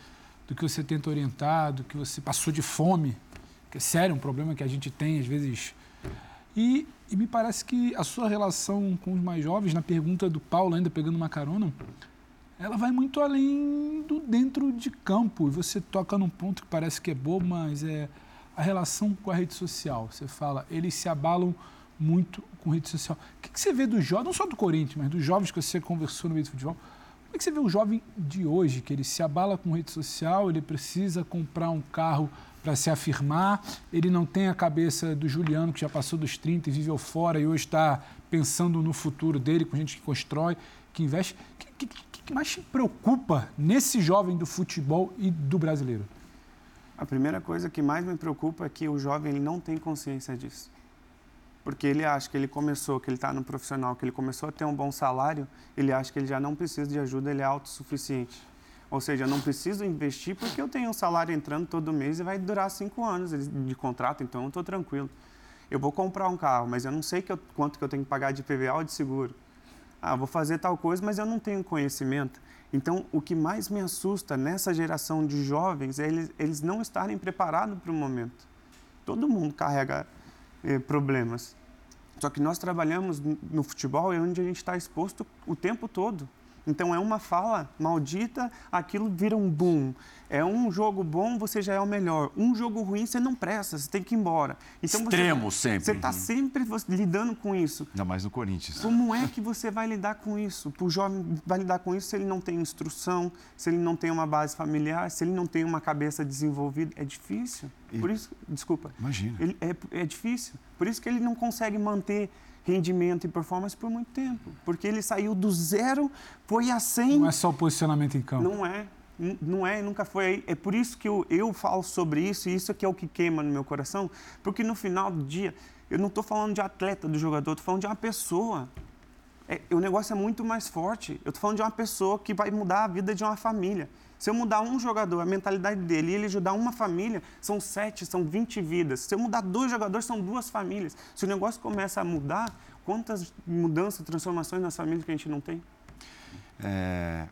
do que você tenta orientar, do que você passou de fome, que é sério, um problema que a gente tem às vezes. E, e me parece que a sua relação com os mais jovens, na pergunta do Paulo, ainda pegando uma carona, ela vai muito além do dentro de campo. E você toca num ponto que parece que é bobo, mas é a relação com a rede social. Você fala, eles se abalam muito com rede social. O que, que você vê do jovem, não só do Corinthians, mas dos jovens que você conversou no meio do futebol? Como é que você vê o jovem de hoje, que ele se abala com rede social, ele precisa comprar um carro para se afirmar, ele não tem a cabeça do Juliano, que já passou dos 30 e viveu fora e hoje está pensando no futuro dele, com gente que constrói, que investe. O que, que, que mais te preocupa nesse jovem do futebol e do brasileiro? A primeira coisa que mais me preocupa é que o jovem ele não tem consciência disso porque ele acha que ele começou, que ele está no profissional, que ele começou a ter um bom salário, ele acha que ele já não precisa de ajuda, ele é autossuficiente. Ou seja, não preciso investir porque eu tenho um salário entrando todo mês e vai durar cinco anos de contrato, então eu estou tranquilo. Eu vou comprar um carro, mas eu não sei que eu, quanto que eu tenho que pagar de PVA ou de seguro. Ah, vou fazer tal coisa, mas eu não tenho conhecimento. Então, o que mais me assusta nessa geração de jovens é eles, eles não estarem preparados para o momento. Todo mundo carrega eh, problemas. Só que nós trabalhamos no futebol é onde a gente está exposto o tempo todo. Então é uma fala maldita, aquilo vira um boom. É um jogo bom, você já é o melhor. Um jogo ruim, você não presta, você tem que ir embora. Então, Extremo você, sempre. Você está sempre lidando com isso. Ainda mais no Corinthians. Como é que você vai lidar com isso? O jovem vai lidar com isso se ele não tem instrução, se ele não tem uma base familiar, se ele não tem uma cabeça desenvolvida. É difícil. E... Por isso, desculpa. Imagina. Ele, é, é difícil. Por isso que ele não consegue manter rendimento e performance por muito tempo. Porque ele saiu do zero, foi a 100. Não é só o posicionamento em campo. Não é. Não é, nunca foi. É por isso que eu, eu falo sobre isso, e isso é que é o que queima no meu coração, porque no final do dia, eu não estou falando de atleta, do jogador, estou falando de uma pessoa. É, o negócio é muito mais forte. Eu estou falando de uma pessoa que vai mudar a vida de uma família. Se eu mudar um jogador, a mentalidade dele, e ele ajudar uma família, são sete, são vinte vidas. Se eu mudar dois jogadores, são duas famílias. Se o negócio começa a mudar, quantas mudanças, transformações nas famílias que a gente não tem? É...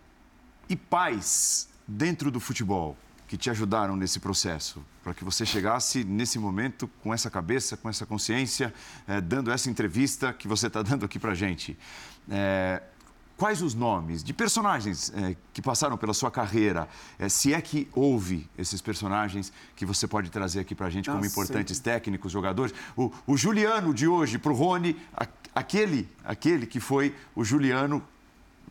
E pais dentro do futebol que te ajudaram nesse processo, para que você chegasse nesse momento com essa cabeça, com essa consciência, é, dando essa entrevista que você está dando aqui para gente. É, quais os nomes de personagens é, que passaram pela sua carreira? É, se é que houve esses personagens que você pode trazer aqui para a gente como importantes técnicos, jogadores. O, o Juliano de hoje para o Rony, aquele, aquele que foi o Juliano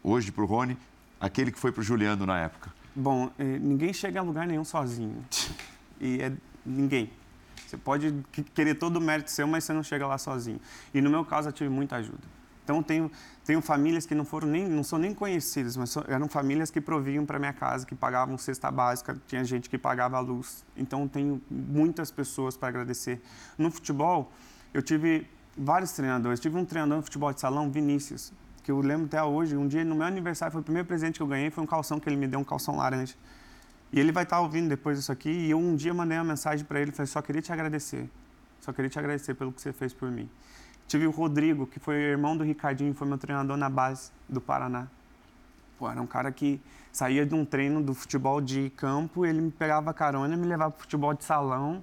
hoje para o Rony, aquele que foi para o Juliano na época. Bom, eh, ninguém chega a lugar nenhum sozinho. E é ninguém. Você pode querer todo o mérito seu, mas você não chega lá sozinho. E no meu caso, eu tive muita ajuda. Então, tenho, tenho famílias que não foram nem, não são nem conhecidas, mas eram famílias que proviam para minha casa, que pagavam cesta básica, tinha gente que pagava a luz. Então, tenho muitas pessoas para agradecer. No futebol, eu tive vários treinadores. Tive um treinador no futebol de salão, Vinícius, que eu lembro até hoje. Um dia, no meu aniversário, foi o primeiro presente que eu ganhei, foi um calção que ele me deu, um calção laranja. E ele vai estar ouvindo depois disso aqui. E eu um dia mandei uma mensagem para ele, falei, só queria te agradecer. Só queria te agradecer pelo que você fez por mim. Tive o Rodrigo, que foi irmão do Ricardinho, foi meu treinador na base do Paraná. Pô, era um cara que saía de um treino do futebol de campo, ele me pegava carona, me levava para futebol de salão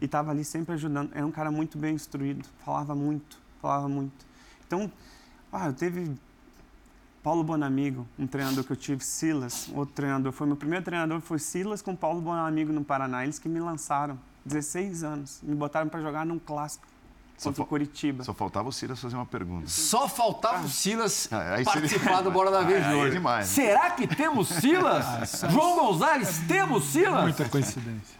e estava ali sempre ajudando. Era um cara muito bem instruído, falava muito, falava muito. Então, ah, eu teve Paulo Bonamigo, um treinador que eu tive, Silas, outro treinador. Foi meu primeiro treinador, foi Silas com Paulo Bonamigo no Paraná. Eles que me lançaram, 16 anos, me botaram para jogar num clássico. Só contra o Curitiba. Só faltava o Silas fazer uma pergunta. Só faltava o Silas ah, participar do Bola da Vez de hoje. É demais. Será que temos Silas? Ah, João Gonzalez, temos Silas? Muita coincidência.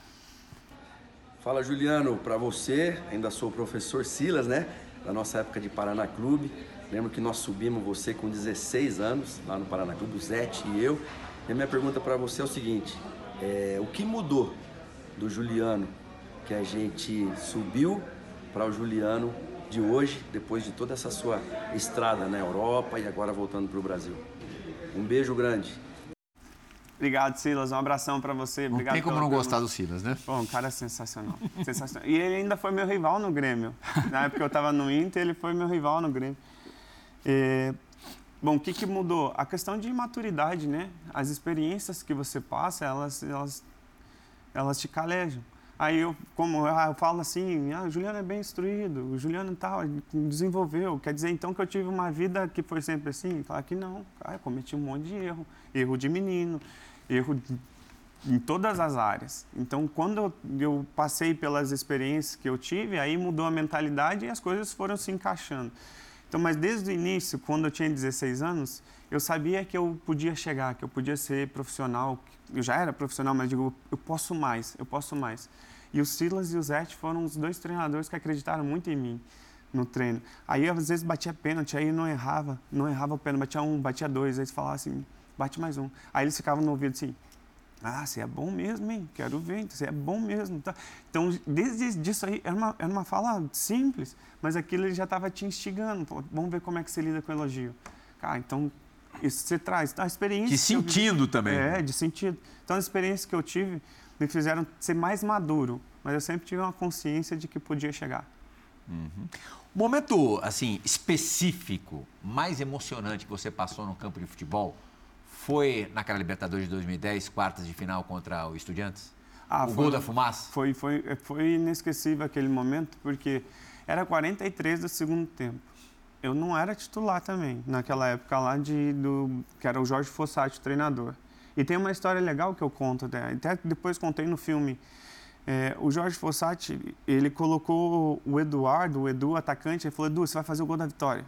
Fala, Juliano, para você, ainda sou o professor Silas, né? Da nossa época de Paraná Clube. Lembro que nós subimos você com 16 anos, lá no Paraná Clube, o Zete e eu. E a minha pergunta para você é o seguinte: é, o que mudou do Juliano que a gente subiu para o Juliano de hoje, depois de toda essa sua estrada na Europa e agora voltando para o Brasil? Um beijo grande. Obrigado, Silas. Um abração para você. Não Obrigado tem como não pergunta. gostar do Silas, né? Bom, um cara sensacional. sensacional. E ele ainda foi meu rival no Grêmio. Na época que eu estava no Inter, ele foi meu rival no Grêmio. É, bom, o que, que mudou? A questão de maturidade, né? As experiências que você passa, elas, elas, elas te calejam. Aí eu, como eu falo assim, ah, o Juliano é bem instruído, o Juliano tal, desenvolveu. Quer dizer então que eu tive uma vida que foi sempre assim? Falar que não, ah, eu cometi um monte de erro, erro de menino, erro de, em todas as áreas. Então, quando eu passei pelas experiências que eu tive, aí mudou a mentalidade e as coisas foram se encaixando. Então, mas desde o início, quando eu tinha 16 anos, eu sabia que eu podia chegar, que eu podia ser profissional. Eu já era profissional, mas digo, eu posso mais, eu posso mais. E o Silas e o Zete foram os dois treinadores que acreditaram muito em mim no treino. Aí, às vezes, batia pênalti, aí não errava, não errava o pênalti, batia um, batia dois, aí eles falavam assim, bate mais um. Aí eles ficavam no ouvido assim, ah, você é bom mesmo, hein? Quero ver, você é bom mesmo. Tá? Então, desde isso aí, era uma, era uma fala simples, mas aquilo ele já estava te instigando. Vamos ver como é que você lida com elogio. Cara, então, isso você traz. A experiência... De sentindo também. É, de sentido. Então, as experiências que eu tive me fizeram ser mais maduro, mas eu sempre tive uma consciência de que podia chegar. Uhum. Momento, assim, específico, mais emocionante que você passou no campo de futebol foi naquela Libertadores de 2010, quartas de final contra o Estudiantes? Ah, o foi, gol da fumaça? Foi, foi, foi inesquecível aquele momento, porque era 43 do segundo tempo. Eu não era titular também, naquela época lá, de, do, que era o Jorge Fossati, o treinador. E tem uma história legal que eu conto, até, até depois contei no filme. É, o Jorge Fossati, ele colocou o Eduardo, o Edu, atacante, ele falou, Edu, você vai fazer o gol da vitória.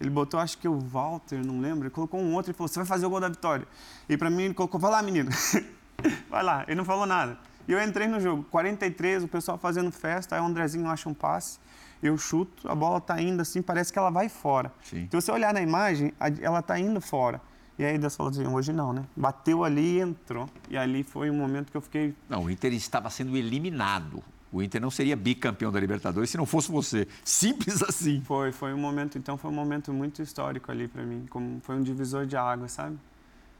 Ele botou, acho que o Walter, não lembro, ele colocou um outro e falou: Você vai fazer o gol da vitória. E para mim ele colocou: Vai lá, menino. vai lá. Ele não falou nada. E eu entrei no jogo, 43, o pessoal fazendo festa, aí o Andrezinho acha um passe, eu chuto, a bola está indo assim, parece que ela vai fora. Sim. Se você olhar na imagem, ela está indo fora. E aí Deus falou assim, hoje não, né? Bateu ali e entrou. E ali foi um momento que eu fiquei... Não, o Inter estava sendo eliminado. O Inter não seria bicampeão da Libertadores se não fosse você. Simples assim. Foi, foi um momento, então foi um momento muito histórico ali para mim, como foi um divisor de água, sabe?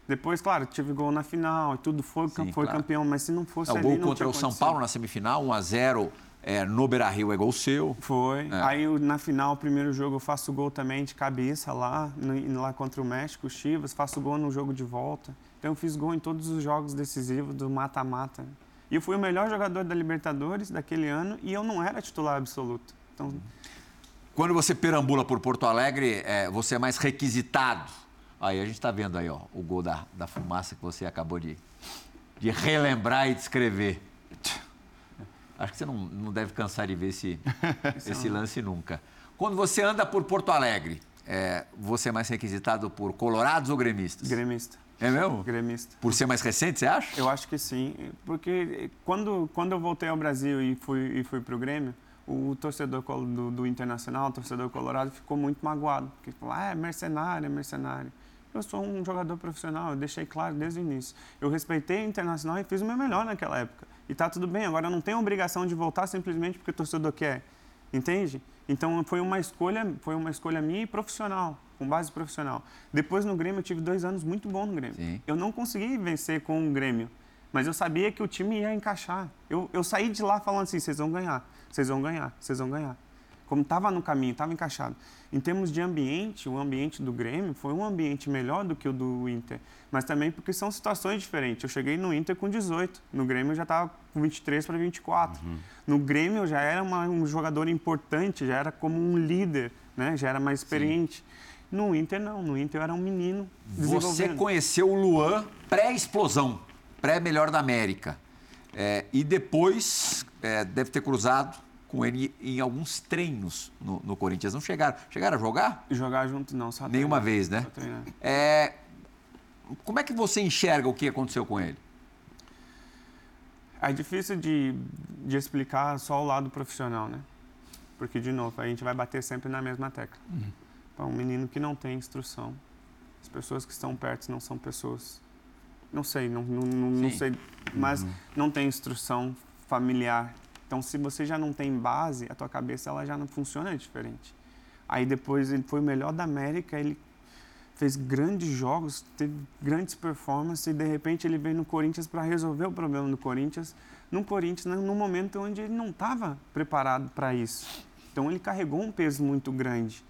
Depois, claro, tive gol na final e tudo foi, Sim, foi claro. campeão, mas se não fosse é, o ali, gol contra o São Paulo na semifinal, 1 a 0 é, no Beira-Rio é gol seu. Foi. É. Aí na final, primeiro jogo, eu faço gol também de cabeça lá, no, lá contra o México, o Chivas, faço gol no jogo de volta. Então eu fiz gol em todos os jogos decisivos do mata-mata. E eu fui o melhor jogador da Libertadores daquele ano e eu não era titular absoluto. Então... Quando você perambula por Porto Alegre, é, você é mais requisitado Aí a gente está vendo aí, ó, o gol da, da fumaça que você acabou de, de relembrar e descrever. Acho que você não, não deve cansar de ver esse, esse lance nunca. Quando você anda por Porto Alegre, é, você é mais requisitado por colorados ou gremistas? Gremista. É mesmo? Gremista. Por ser mais recente, você acha? Eu acho que sim, porque quando, quando eu voltei ao Brasil e fui, e fui para o Grêmio, o torcedor do, do, Internacional, o torcedor colorado, ficou muito magoado, porque falou, ah, é mercenário, é mercenário. Eu sou um jogador profissional, eu deixei claro desde o início. Eu respeitei o Internacional e fiz o meu melhor naquela época. E está tudo bem, agora não tenho obrigação de voltar simplesmente porque o torcedor quer, entende? Então foi uma escolha, foi uma escolha minha e profissional com base profissional. Depois no Grêmio eu tive dois anos muito bons no Grêmio. Sim. Eu não consegui vencer com o Grêmio, mas eu sabia que o time ia encaixar. Eu, eu saí de lá falando assim, vocês vão ganhar, vocês vão ganhar, vocês vão ganhar. Como estava no caminho, estava encaixado. Em termos de ambiente, o ambiente do Grêmio foi um ambiente melhor do que o do Inter, mas também porque são situações diferentes. Eu cheguei no Inter com 18, no Grêmio eu já estava com 23 para 24. Uhum. No Grêmio eu já era uma, um jogador importante, já era como um líder, né? já era mais experiente. Sim. No Inter, não. No Inter eu era um menino. Você conheceu o Luan pré-explosão, pré-melhor da América. É, e depois é, deve ter cruzado com ele em alguns treinos no, no, Corinthians. Não chegaram? Chegaram a jogar? Jogar junto não, só Nenhuma vez, né? É, como é que você enxerga o que aconteceu com ele? É difícil de, de explicar só o lado profissional, né? Porque, de novo, a gente vai bater sempre na mesma tecla. Uhum. Para um menino que não tem instrução. As pessoas que estão perto não são pessoas. Não sei, não, não, não sei, mas uhum. não tem instrução familiar. Então, se você já não tem base, a tua cabeça ela já não funciona diferente. Aí depois ele foi o melhor da América, ele fez grandes jogos, teve grandes performances e de repente ele veio no Corinthians para resolver o problema do Corinthians, no Corinthians, né, num momento onde ele não estava preparado para isso. Então ele carregou um peso muito grande.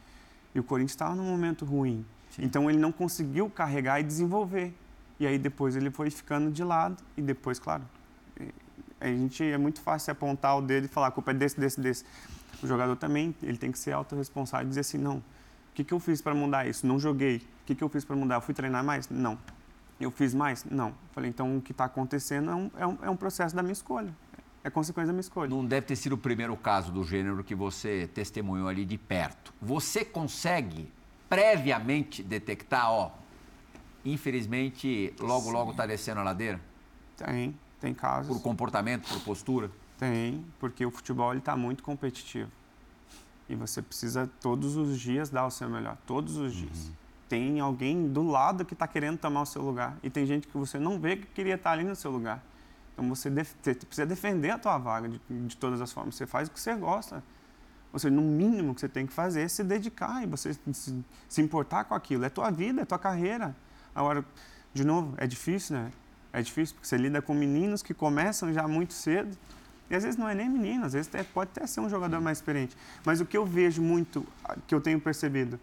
E o Corinthians estava num momento ruim. Sim. Então ele não conseguiu carregar e desenvolver. E aí depois ele foi ficando de lado e depois, claro, a gente é muito fácil apontar o dedo e falar a culpa é desse, desse, desse. O jogador também, ele tem que ser autorresponsável e dizer assim, não, o que, que eu fiz para mudar isso? Não joguei. O que, que eu fiz para mudar? Eu fui treinar mais? Não. Eu fiz mais? Não. Falei, então o que está acontecendo é um, é, um, é um processo da minha escolha é consequência da minha escolha. Não deve ter sido o primeiro caso do gênero que você testemunhou ali de perto. Você consegue previamente detectar, ó, infelizmente, logo, Sim. logo está descendo a ladeira? Tem, tem casos. Por comportamento, por postura? Tem, porque o futebol está muito competitivo. E você precisa todos os dias dar o seu melhor, todos os dias. Uhum. Tem alguém do lado que está querendo tomar o seu lugar. E tem gente que você não vê que queria estar tá ali no seu lugar. Então você, def você precisa defender a tua vaga de, de, todas as formas. Você faz o que você gosta. Ou seja, no mínimo que você tem que fazer é se dedicar e você se, se importar com aquilo. É tua vida, é tua carreira. Agora, de novo, é difícil, né? É difícil porque você lida com meninos que começam já muito cedo. E às vezes não é nem menino, às vezes pode até ser um jogador mais experiente. Mas o que eu vejo muito, que eu tenho percebido,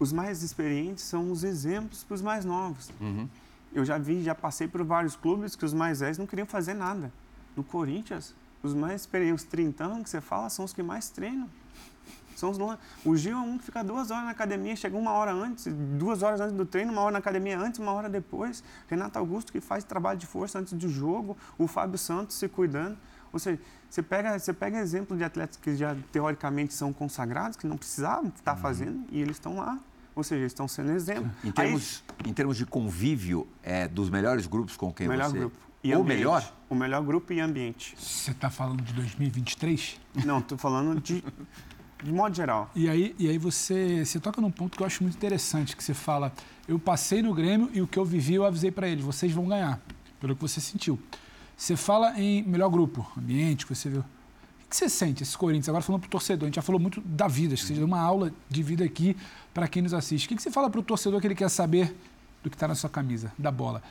os mais experientes são os exemplos para os mais novos. Uhum. Eu já vi, já passei por vários clubes que os mais velhos não queriam fazer nada. No Corinthians, os mais experientes, os 30 anos que você fala, são os que mais treinam. São os, o Gil é um que fica duas horas na academia, chega uma hora antes, duas horas antes do treino, uma hora na academia antes, uma hora depois. Renato Augusto que faz trabalho de força antes do jogo, o Fábio Santos se cuidando. Ou seja, você pega, você pega exemplo de atletas que já teoricamente são consagrados, que não precisavam estar uhum. fazendo, e eles estão lá ou seja, estão sendo exemplo. Em termos, Aí, em termos de convívio, é dos melhores grupos com quem melhor você... Grupo. E Ou melhor? O melhor grupo e ambiente. Você está falando de 2023? Não, estou falando de, de modo geral. E aí, e aí você, você toca num ponto que eu acho muito interessante, que você fala, eu passei no Grêmio e o que eu vivi eu avisei para eles, vocês vão ganhar, pelo que você sentiu. Você fala em melhor grupo, ambiente, que você viu que você sente esse Corinthians? Agora falando para o torcedor, a gente já falou muito da vida, acho que você deu uma aula de vida aqui para quem nos assiste. O que, que você fala para o torcedor que ele quer saber do que está na sua camisa, da bola?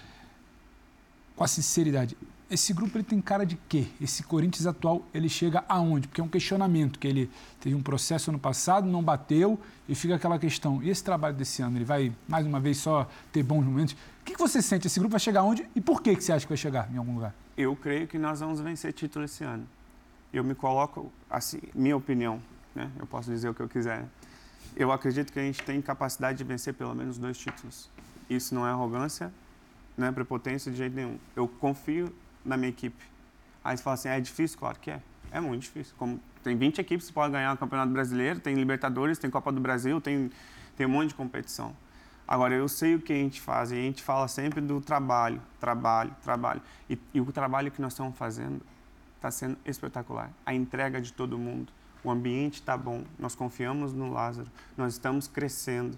Com a sinceridade, esse grupo ele tem cara de quê? Esse Corinthians atual, ele chega aonde? Porque é um questionamento, que ele teve um processo ano passado, não bateu, e fica aquela questão, e esse trabalho desse ano, ele vai, mais uma vez, só ter bons momentos? O que, que você sente? Esse grupo vai chegar aonde e por que, que você acha que vai chegar em algum lugar? Eu creio que nós vamos vencer título esse ano eu me coloco, assim, minha opinião, né? eu posso dizer o que eu quiser. eu acredito que a gente tem capacidade de vencer pelo menos dois títulos. Isso não é arrogância, não é prepotência de jeito nenhum. Eu confio na minha equipe. Aí você fala assim, é difícil? Claro que é. É muito difícil. Como tem 20 equipes que podem ganhar o Campeonato Brasileiro, tem Libertadores, tem Copa do Brasil, tem, tem um monte de competição. Agora, eu sei o que a gente faz e a gente fala sempre do trabalho, trabalho, trabalho. E, e o trabalho que nós estamos fazendo está sendo espetacular. A entrega de todo mundo, o ambiente está bom, nós confiamos no Lázaro, nós estamos crescendo.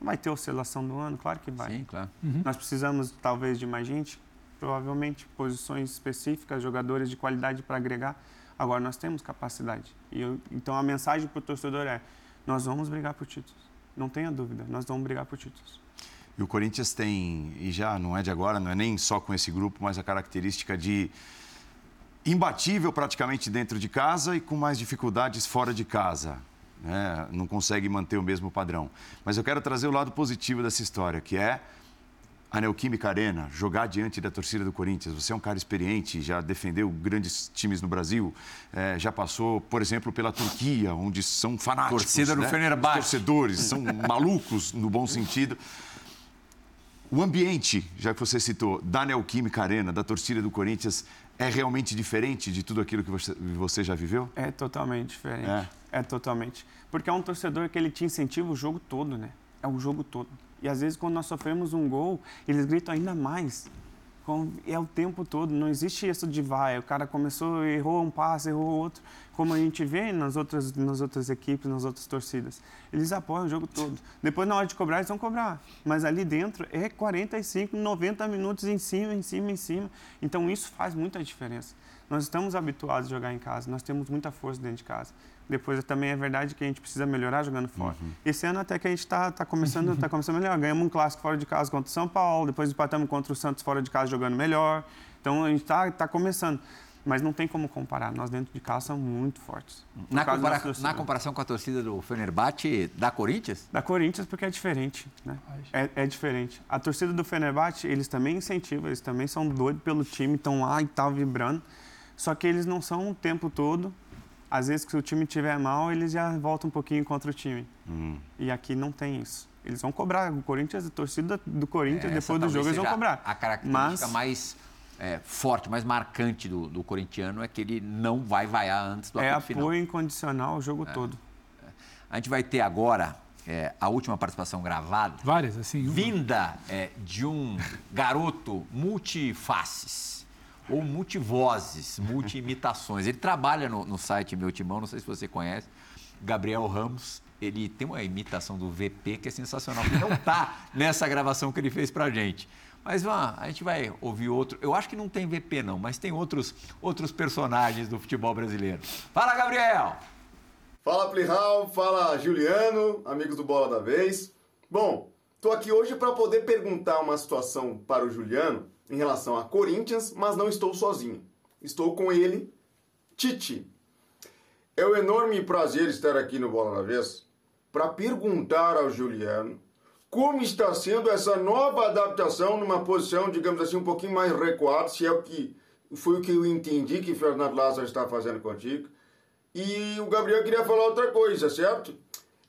Vai ter oscilação do ano? Claro que vai. Sim, claro. Uhum. Nós precisamos, talvez, de mais gente? Provavelmente, posições específicas, jogadores de qualidade para agregar. Agora, nós temos capacidade. E eu, então, a mensagem para o torcedor é: nós vamos brigar por títulos. Não tenha dúvida, nós vamos brigar por títulos. E o Corinthians tem, e já não é de agora, não é nem só com esse grupo, mas a característica de imbatível praticamente dentro de casa e com mais dificuldades fora de casa. Né? Não consegue manter o mesmo padrão. Mas eu quero trazer o lado positivo dessa história, que é a Neoquímica Arena, jogar diante da torcida do Corinthians. Você é um cara experiente, já defendeu grandes times no Brasil, é, já passou, por exemplo, pela Turquia, onde são fanáticos. Torcida do né? Fenerbahçe. Torcedores, são malucos no bom sentido. O ambiente, já que você citou, da Neoquímica Arena, da torcida do Corinthians, é realmente diferente de tudo aquilo que você, você já viveu? É totalmente diferente. É. é totalmente. Porque é um torcedor que ele te incentiva o jogo todo, né? É o jogo todo. E às vezes, quando nós sofremos um gol, eles gritam ainda mais. É o tempo todo, não existe isso de vai. O cara começou, errou um passe, errou outro. Como a gente vê nas outras, nas outras equipes, nas outras torcidas. Eles apoiam o jogo todo. Depois, na hora de cobrar, eles vão cobrar. Mas ali dentro é 45, 90 minutos em cima, em cima, em cima. Então, isso faz muita diferença. Nós estamos habituados a jogar em casa, nós temos muita força dentro de casa. Depois também é verdade que a gente precisa melhorar jogando fora. Uhum. Esse ano até que a gente está tá começando, tá começando a melhorar. Ganhamos um clássico fora de casa contra o São Paulo, depois empatamos contra o Santos fora de casa jogando melhor. Então a gente está tá começando. Mas não tem como comparar. Nós dentro de casa somos muito fortes. Na, compara na, comparação com a torcida do Fenerbahçe da Corinthians? Da Corinthians porque é diferente. Né? É, é, diferente. A torcida do Fenerbahçe, eles também incentivam, eles também são doidos pelo time, estão lá e tal, vibrando. Só que eles não são o tempo todo às vezes, se o time estiver mal, eles já voltam um pouquinho contra o time. Hum. E aqui não tem isso. Eles vão cobrar. O Corinthians, a torcida do Corinthians, é, depois do jogo, eles vão cobrar. A característica Mas... mais é, forte, mais marcante do, do corintiano é que ele não vai vaiar antes do é apito final. É apoio incondicional o jogo é. todo. É. A gente vai ter agora é, a última participação gravada. Várias, assim. Uma. Vinda é, de um garoto multifaces ou multivozes, multi-imitações. Ele trabalha no, no site Meu Timão, não sei se você conhece, Gabriel Ramos. Ele tem uma imitação do VP que é sensacional, que não está nessa gravação que ele fez para a gente. Mas vamos, a gente vai ouvir outro. Eu acho que não tem VP, não, mas tem outros, outros personagens do futebol brasileiro. Fala, Gabriel! Fala, Plihal, fala, Juliano, amigos do Bola da Vez. Bom, estou aqui hoje para poder perguntar uma situação para o Juliano em relação a Corinthians, mas não estou sozinho. Estou com ele, Tite. É um enorme prazer estar aqui no Bola na Vez para perguntar ao Juliano como está sendo essa nova adaptação numa posição, digamos assim, um pouquinho mais recuada, se é o que foi o que eu entendi que Fernando Lázaro está fazendo contigo. E o Gabriel queria falar outra coisa, certo?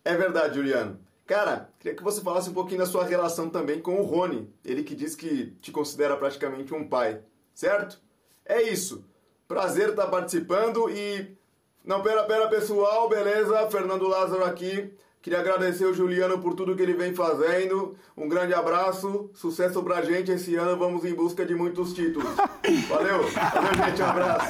É verdade, Juliano. Cara, queria que você falasse um pouquinho da sua relação também com o Rony. Ele que diz que te considera praticamente um pai, certo? É isso. Prazer estar participando e. Não, pera, pera, pessoal, beleza? Fernando Lázaro aqui. Queria agradecer o Juliano por tudo que ele vem fazendo. Um grande abraço, sucesso pra gente. Esse ano vamos em busca de muitos títulos. Valeu, valeu, gente. Um abraço.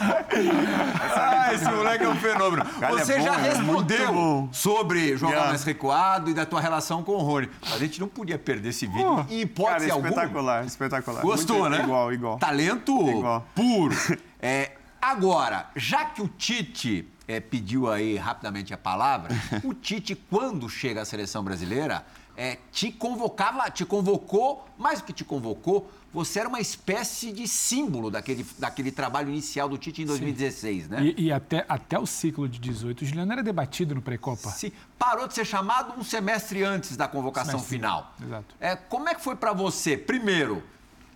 Ah, esse moleque é um fenômeno. Cara, é Você é bom, já respondeu sobre jogar yeah. mais recuado e da tua relação com o Rony. A gente não podia perder esse vídeo. Oh, e hipótese cara, espetacular, espetacular. Gostou, Muito, né? Igual, igual. Talento igual. puro. É, agora, já que o Tite é, pediu aí rapidamente a palavra, o Tite, quando chega à seleção brasileira, é, te convocava, te convocou, mais do que te convocou, você era uma espécie de símbolo daquele, daquele trabalho inicial do Tite em 2016, Sim. né? E, e, até, até o ciclo de 18, o Juliano era debatido no pré-copa. Sim, parou de ser chamado um semestre antes da convocação semestre. final. Exato. É, como é que foi para você, primeiro,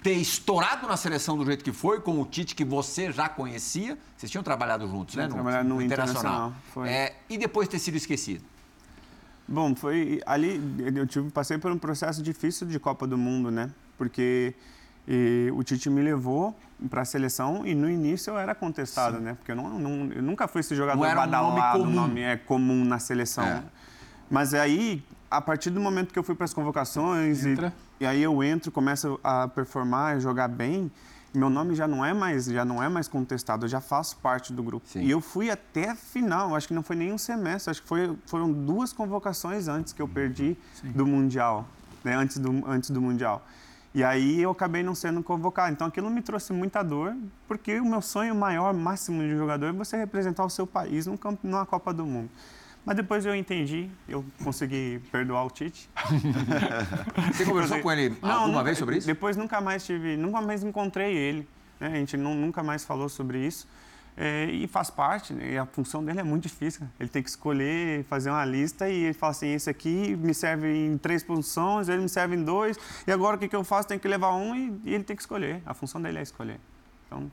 ter estourado na seleção do jeito que foi, com o Tite que você já conhecia. Vocês tinham trabalhado juntos, né? No, trabalhado no, no Internacional. internacional. É, e depois ter sido esquecido. Bom, foi ali eu tive, passei por um processo difícil de Copa do Mundo, né? Porque e, o Tite me levou para a seleção e no início eu era contestado, Sim. né? Porque eu, não, não, eu nunca fui esse jogador não era um nome comum. nome é comum na seleção. É. Mas aí, a partir do momento que eu fui para as convocações e, e, aí eu entro, começo a performar, a jogar bem, meu nome já não é mais já não é mais contestado, eu já faço parte do grupo. Sim. E eu fui até a final, acho que não foi nem um semestre, acho que foi, foram duas convocações antes que eu perdi Sim. do mundial, né? antes do antes do mundial. E aí eu acabei não sendo convocado. Então aquilo me trouxe muita dor, porque o meu sonho maior, máximo de jogador é você representar o seu país num campo, numa Copa do Mundo. Mas depois eu entendi, eu consegui perdoar o Tite. Você conversou com ele não, alguma nunca, vez sobre isso? Depois nunca mais tive, nunca mais encontrei ele. Né? A gente não, nunca mais falou sobre isso. É, e faz parte, né? e a função dele é muito difícil. Ele tem que escolher, fazer uma lista e ele fala assim: esse aqui me serve em três posições, ele me serve em dois, e agora o que, que eu faço? Tem que levar um e, e ele tem que escolher. A função dele é escolher. Então,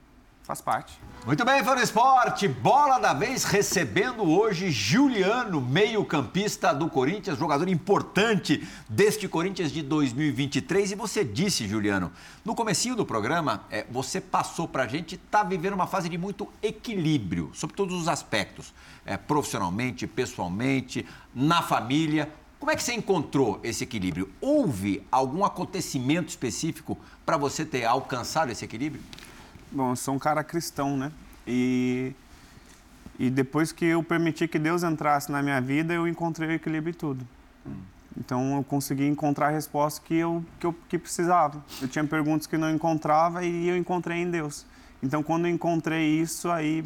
Faz parte. Muito bem, Fã Esporte. Bola da vez recebendo hoje Juliano, meio-campista do Corinthians, jogador importante deste Corinthians de 2023. E você disse, Juliano, no comecinho do programa, é, você passou para a gente, está vivendo uma fase de muito equilíbrio, sobre todos os aspectos, é, profissionalmente, pessoalmente, na família. Como é que você encontrou esse equilíbrio? Houve algum acontecimento específico para você ter alcançado esse equilíbrio? Bom, eu sou um cara cristão, né? E, e depois que eu permiti que Deus entrasse na minha vida, eu encontrei o equilíbrio em tudo. Então eu consegui encontrar a resposta que eu, que eu que precisava. Eu tinha perguntas que não encontrava e eu encontrei em Deus. Então quando eu encontrei isso, aí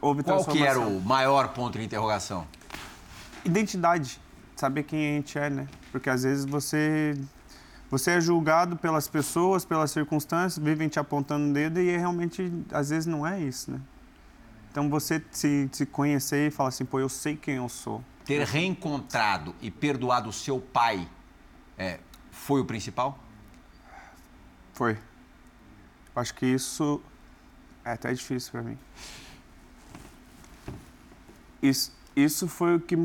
houve Qual que era o maior ponto de interrogação? Identidade. Saber quem a gente é, né? Porque às vezes você você é julgado pelas pessoas, pelas circunstâncias, vivem te apontando o dedo e realmente, às vezes, não é isso, né? Então, você se, se conhecer e falar assim, pô, eu sei quem eu sou. Ter reencontrado e perdoado o seu pai é, foi o principal? Foi. Acho que isso é até difícil para mim. Isso, isso foi o que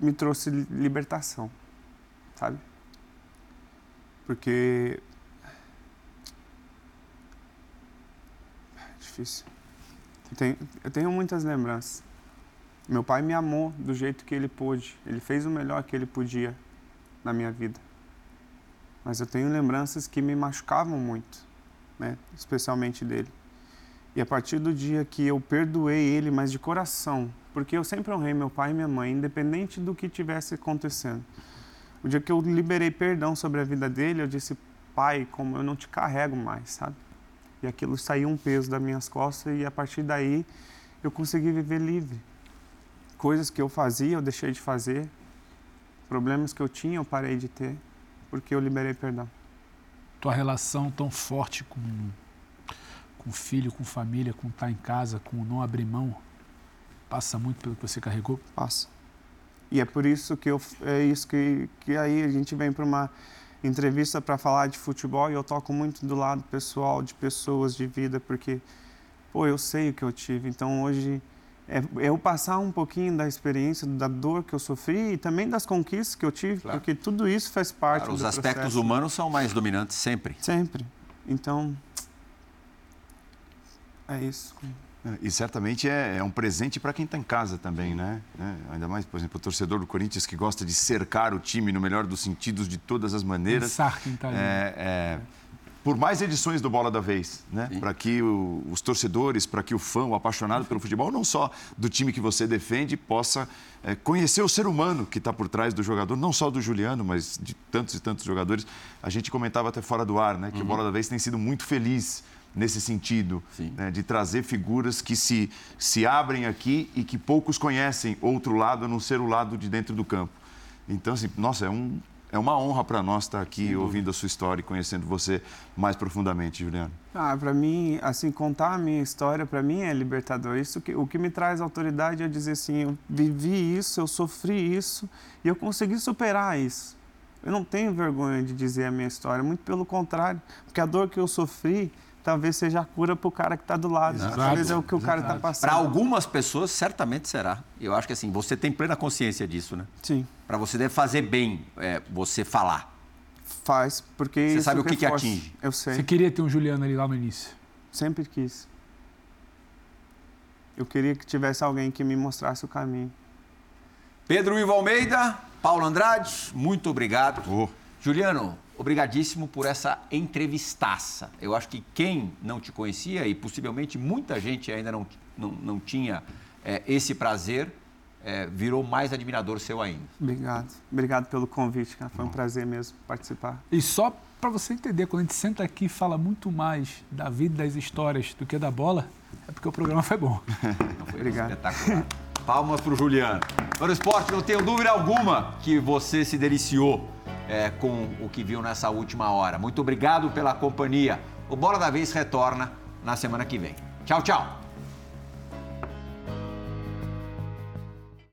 me trouxe libertação, sabe? Porque. É difícil. Eu tenho, eu tenho muitas lembranças. Meu pai me amou do jeito que ele pôde. Ele fez o melhor que ele podia na minha vida. Mas eu tenho lembranças que me machucavam muito, né? especialmente dele. E a partir do dia que eu perdoei ele, mas de coração, porque eu sempre honrei meu pai e minha mãe, independente do que tivesse acontecendo. O dia que eu liberei perdão sobre a vida dele, eu disse, pai, como eu não te carrego mais, sabe? E aquilo saiu um peso das minhas costas e a partir daí eu consegui viver livre. Coisas que eu fazia, eu deixei de fazer. Problemas que eu tinha, eu parei de ter, porque eu liberei perdão. Tua relação tão forte com com filho, com família, com estar em casa, com não abrir mão, passa muito pelo que você carregou? Passa. E é por isso que eu, é isso que, que aí a gente vem para uma entrevista para falar de futebol e eu toco muito do lado pessoal, de pessoas, de vida, porque, pô, eu sei o que eu tive. Então hoje é, é eu passar um pouquinho da experiência, da dor que eu sofri e também das conquistas que eu tive, claro. porque tudo isso faz parte claro, do Os aspectos processo. humanos são mais dominantes sempre. Sempre. Então, é isso. E certamente é, é um presente para quem está em casa também, né? É, ainda mais, por exemplo, o torcedor do Corinthians que gosta de cercar o time no melhor dos sentidos de todas as maneiras. Pensar quem está ali. É, é, por mais edições do Bola da Vez, né? Para que o, os torcedores, para que o fã, o apaixonado pelo futebol, não só do time que você defende, possa é, conhecer o ser humano que está por trás do jogador, não só do Juliano, mas de tantos e tantos jogadores. A gente comentava até fora do ar, né? Que uhum. o Bola da Vez tem sido muito feliz nesse sentido, né, de trazer figuras que se, se abrem aqui e que poucos conhecem outro lado, a não ser o lado de dentro do campo. Então, assim, nossa, é, um, é uma honra para nós estar aqui Sim. ouvindo a sua história e conhecendo você mais profundamente, Juliano. Ah, para mim, assim, contar a minha história, para mim é libertador. Isso que, o que me traz autoridade é dizer assim, eu vivi isso, eu sofri isso e eu consegui superar isso. Eu não tenho vergonha de dizer a minha história, muito pelo contrário, porque a dor que eu sofri talvez seja a cura para o cara que está do lado. Exato. Talvez é o que o cara está passando. Para algumas pessoas, certamente será. Eu acho que assim, você tem plena consciência disso, né? Sim. Para você deve fazer bem é, você falar. Faz, porque Você sabe o que, que atinge. Eu sei. Você queria ter um Juliano ali lá no início? Sempre quis. Eu queria que tivesse alguém que me mostrasse o caminho. Pedro Ivo Almeida, Paulo Andrade, muito obrigado. Oh. Juliano, obrigadíssimo por essa entrevistaça. Eu acho que quem não te conhecia, e possivelmente muita gente ainda não, não, não tinha é, esse prazer, é, virou mais admirador seu ainda. Obrigado. Obrigado pelo convite, cara. Foi um prazer mesmo participar. E só para você entender, quando a gente senta aqui e fala muito mais da vida e das histórias do que da bola, é porque o programa foi bom. foi Obrigado. Espetacular. Palmas para o Juliano. Para o esporte, não tenho dúvida alguma que você se deliciou é, com o que viu nessa última hora. Muito obrigado pela companhia. O Bola da Vez retorna na semana que vem. Tchau, tchau.